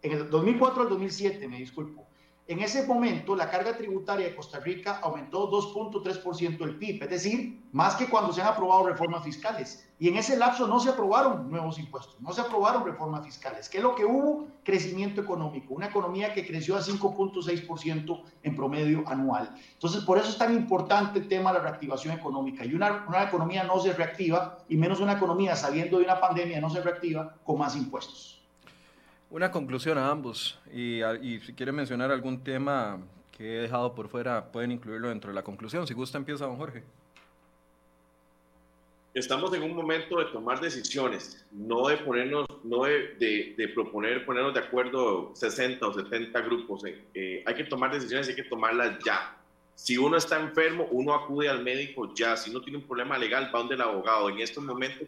En el 2004 al 2007, me disculpo. En ese momento, la carga tributaria de Costa Rica aumentó 2.3% del PIB, es decir, más que cuando se han aprobado reformas fiscales. Y en ese lapso no se aprobaron nuevos impuestos, no se aprobaron reformas fiscales. ¿Qué es lo que hubo? Crecimiento económico, una economía que creció a 5.6% en promedio anual. Entonces, por eso es tan importante el tema de la reactivación económica. Y una, una economía no se reactiva, y menos una economía saliendo de una pandemia no se reactiva con más impuestos. Una conclusión a ambos y, si quieren mencionar algún tema que he dejado por fuera, pueden incluirlo dentro de la conclusión. Si gusta, empieza don Jorge. Estamos en un momento de tomar decisiones, no de ponernos, no de, proponer ponernos de acuerdo 60 o 70 grupos. Eh, hay que tomar decisiones y hay que tomarlas ya. Si uno está enfermo, uno acude al médico ya. Si uno tiene un problema legal, va donde el abogado. En estos momentos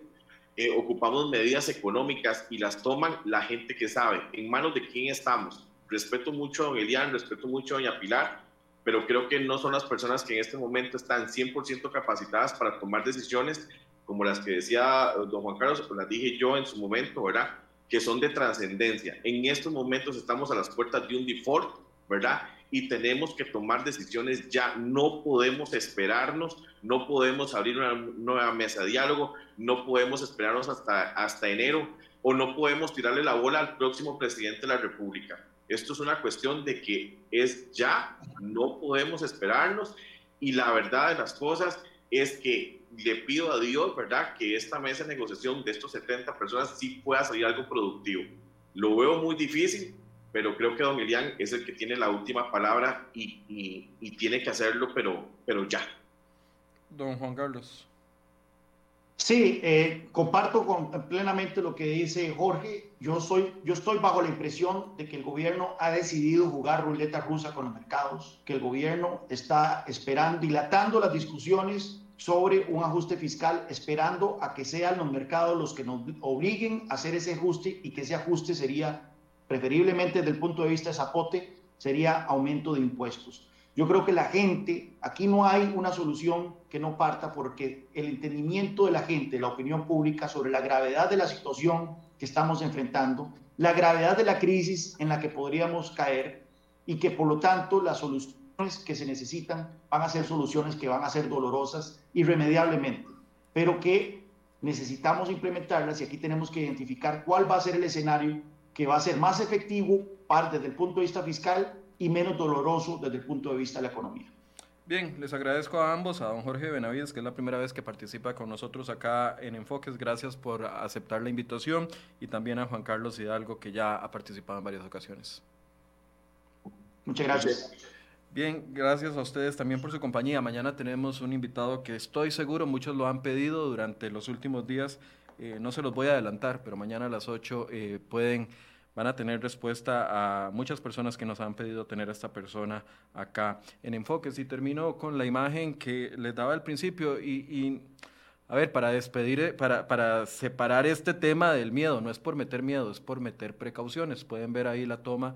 eh, ocupamos medidas económicas y las toman la gente que sabe. ¿En manos de quién estamos? Respeto mucho a don Elian, respeto mucho a doña Pilar, pero creo que no son las personas que en este momento están 100% capacitadas para tomar decisiones como las que decía eh, don Juan Carlos, o las dije yo en su momento, ¿verdad? Que son de trascendencia. En estos momentos estamos a las puertas de un default, ¿verdad? Y tenemos que tomar decisiones ya. No podemos esperarnos, no podemos abrir una nueva mesa de diálogo, no podemos esperarnos hasta, hasta enero o no podemos tirarle la bola al próximo presidente de la República. Esto es una cuestión de que es ya, no podemos esperarnos y la verdad de las cosas es que le pido a Dios, ¿verdad?, que esta mesa de negociación de estos 70 personas sí pueda salir algo productivo. Lo veo muy difícil, pero creo que don Elian es el que tiene la última palabra y, y, tiene que hacerlo, pero, pero ya. Don Juan Carlos. Sí, eh, comparto con, plenamente lo que dice Jorge. Yo, soy, yo estoy bajo la impresión de que el gobierno ha decidido jugar ruleta rusa con los mercados, que el gobierno está esperando, dilatando las discusiones sobre un ajuste fiscal, esperando a que sean los mercados los que nos obliguen a hacer ese ajuste y que ese ajuste sería preferiblemente desde el punto de vista de Zapote, sería aumento de impuestos. Yo creo que la gente, aquí no hay una solución que no parta porque el entendimiento de la gente, la opinión pública sobre la gravedad de la situación que estamos enfrentando, la gravedad de la crisis en la que podríamos caer y que por lo tanto las soluciones que se necesitan van a ser soluciones que van a ser dolorosas irremediablemente, pero que necesitamos implementarlas y aquí tenemos que identificar cuál va a ser el escenario que va a ser más efectivo para, desde el punto de vista fiscal y menos doloroso desde el punto de vista de la economía. Bien, les agradezco a ambos, a don Jorge Benavides, que es la primera vez que participa con nosotros acá en Enfoques. Gracias por aceptar la invitación y también a Juan Carlos Hidalgo, que ya ha participado en varias ocasiones. Muchas gracias. Bien, gracias a ustedes también por su compañía. Mañana tenemos un invitado que estoy seguro muchos lo han pedido durante los últimos días. Eh, no se los voy a adelantar, pero mañana a las 8 eh, pueden van a tener respuesta a muchas personas que nos han pedido tener a esta persona acá en Enfoques. Y termino con la imagen que les daba al principio y, a ver, para despedir, eh, para, para separar este tema del miedo, no es por meter miedo, es por meter precauciones. Pueden ver ahí la toma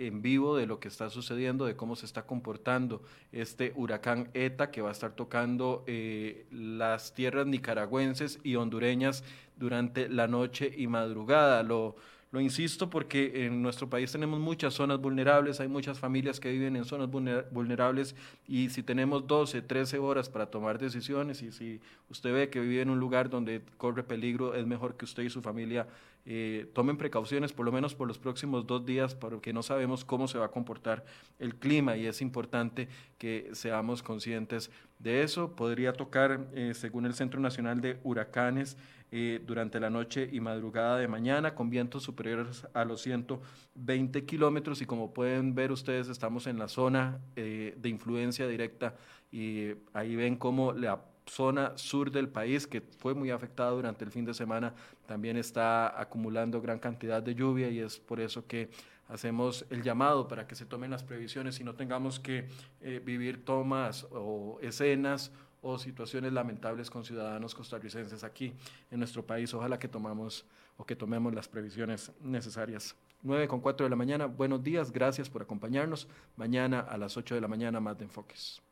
en vivo de lo que está sucediendo, de cómo se está comportando este huracán ETA que va a estar tocando eh, las tierras nicaragüenses y hondureñas durante la noche y madrugada. Lo, lo insisto porque en nuestro país tenemos muchas zonas vulnerables, hay muchas familias que viven en zonas vulnerables y si tenemos 12, 13 horas para tomar decisiones y si usted ve que vive en un lugar donde corre peligro, es mejor que usted y su familia eh, tomen precauciones por lo menos por los próximos dos días porque no sabemos cómo se va a comportar el clima y es importante que seamos conscientes de eso. Podría tocar, eh, según el Centro Nacional de Huracanes, eh, durante la noche y madrugada de mañana con vientos superiores a los 120 kilómetros y como pueden ver ustedes estamos en la zona eh, de influencia directa y ahí ven cómo la zona sur del país, que fue muy afectada durante el fin de semana, también está acumulando gran cantidad de lluvia y es por eso que hacemos el llamado para que se tomen las previsiones y no tengamos que eh, vivir tomas o escenas o situaciones lamentables con ciudadanos costarricenses aquí en nuestro país. Ojalá que tomamos o que tomemos las previsiones necesarias. 9 con 4 de la mañana, buenos días, gracias por acompañarnos. Mañana a las 8 de la mañana más de enfoques.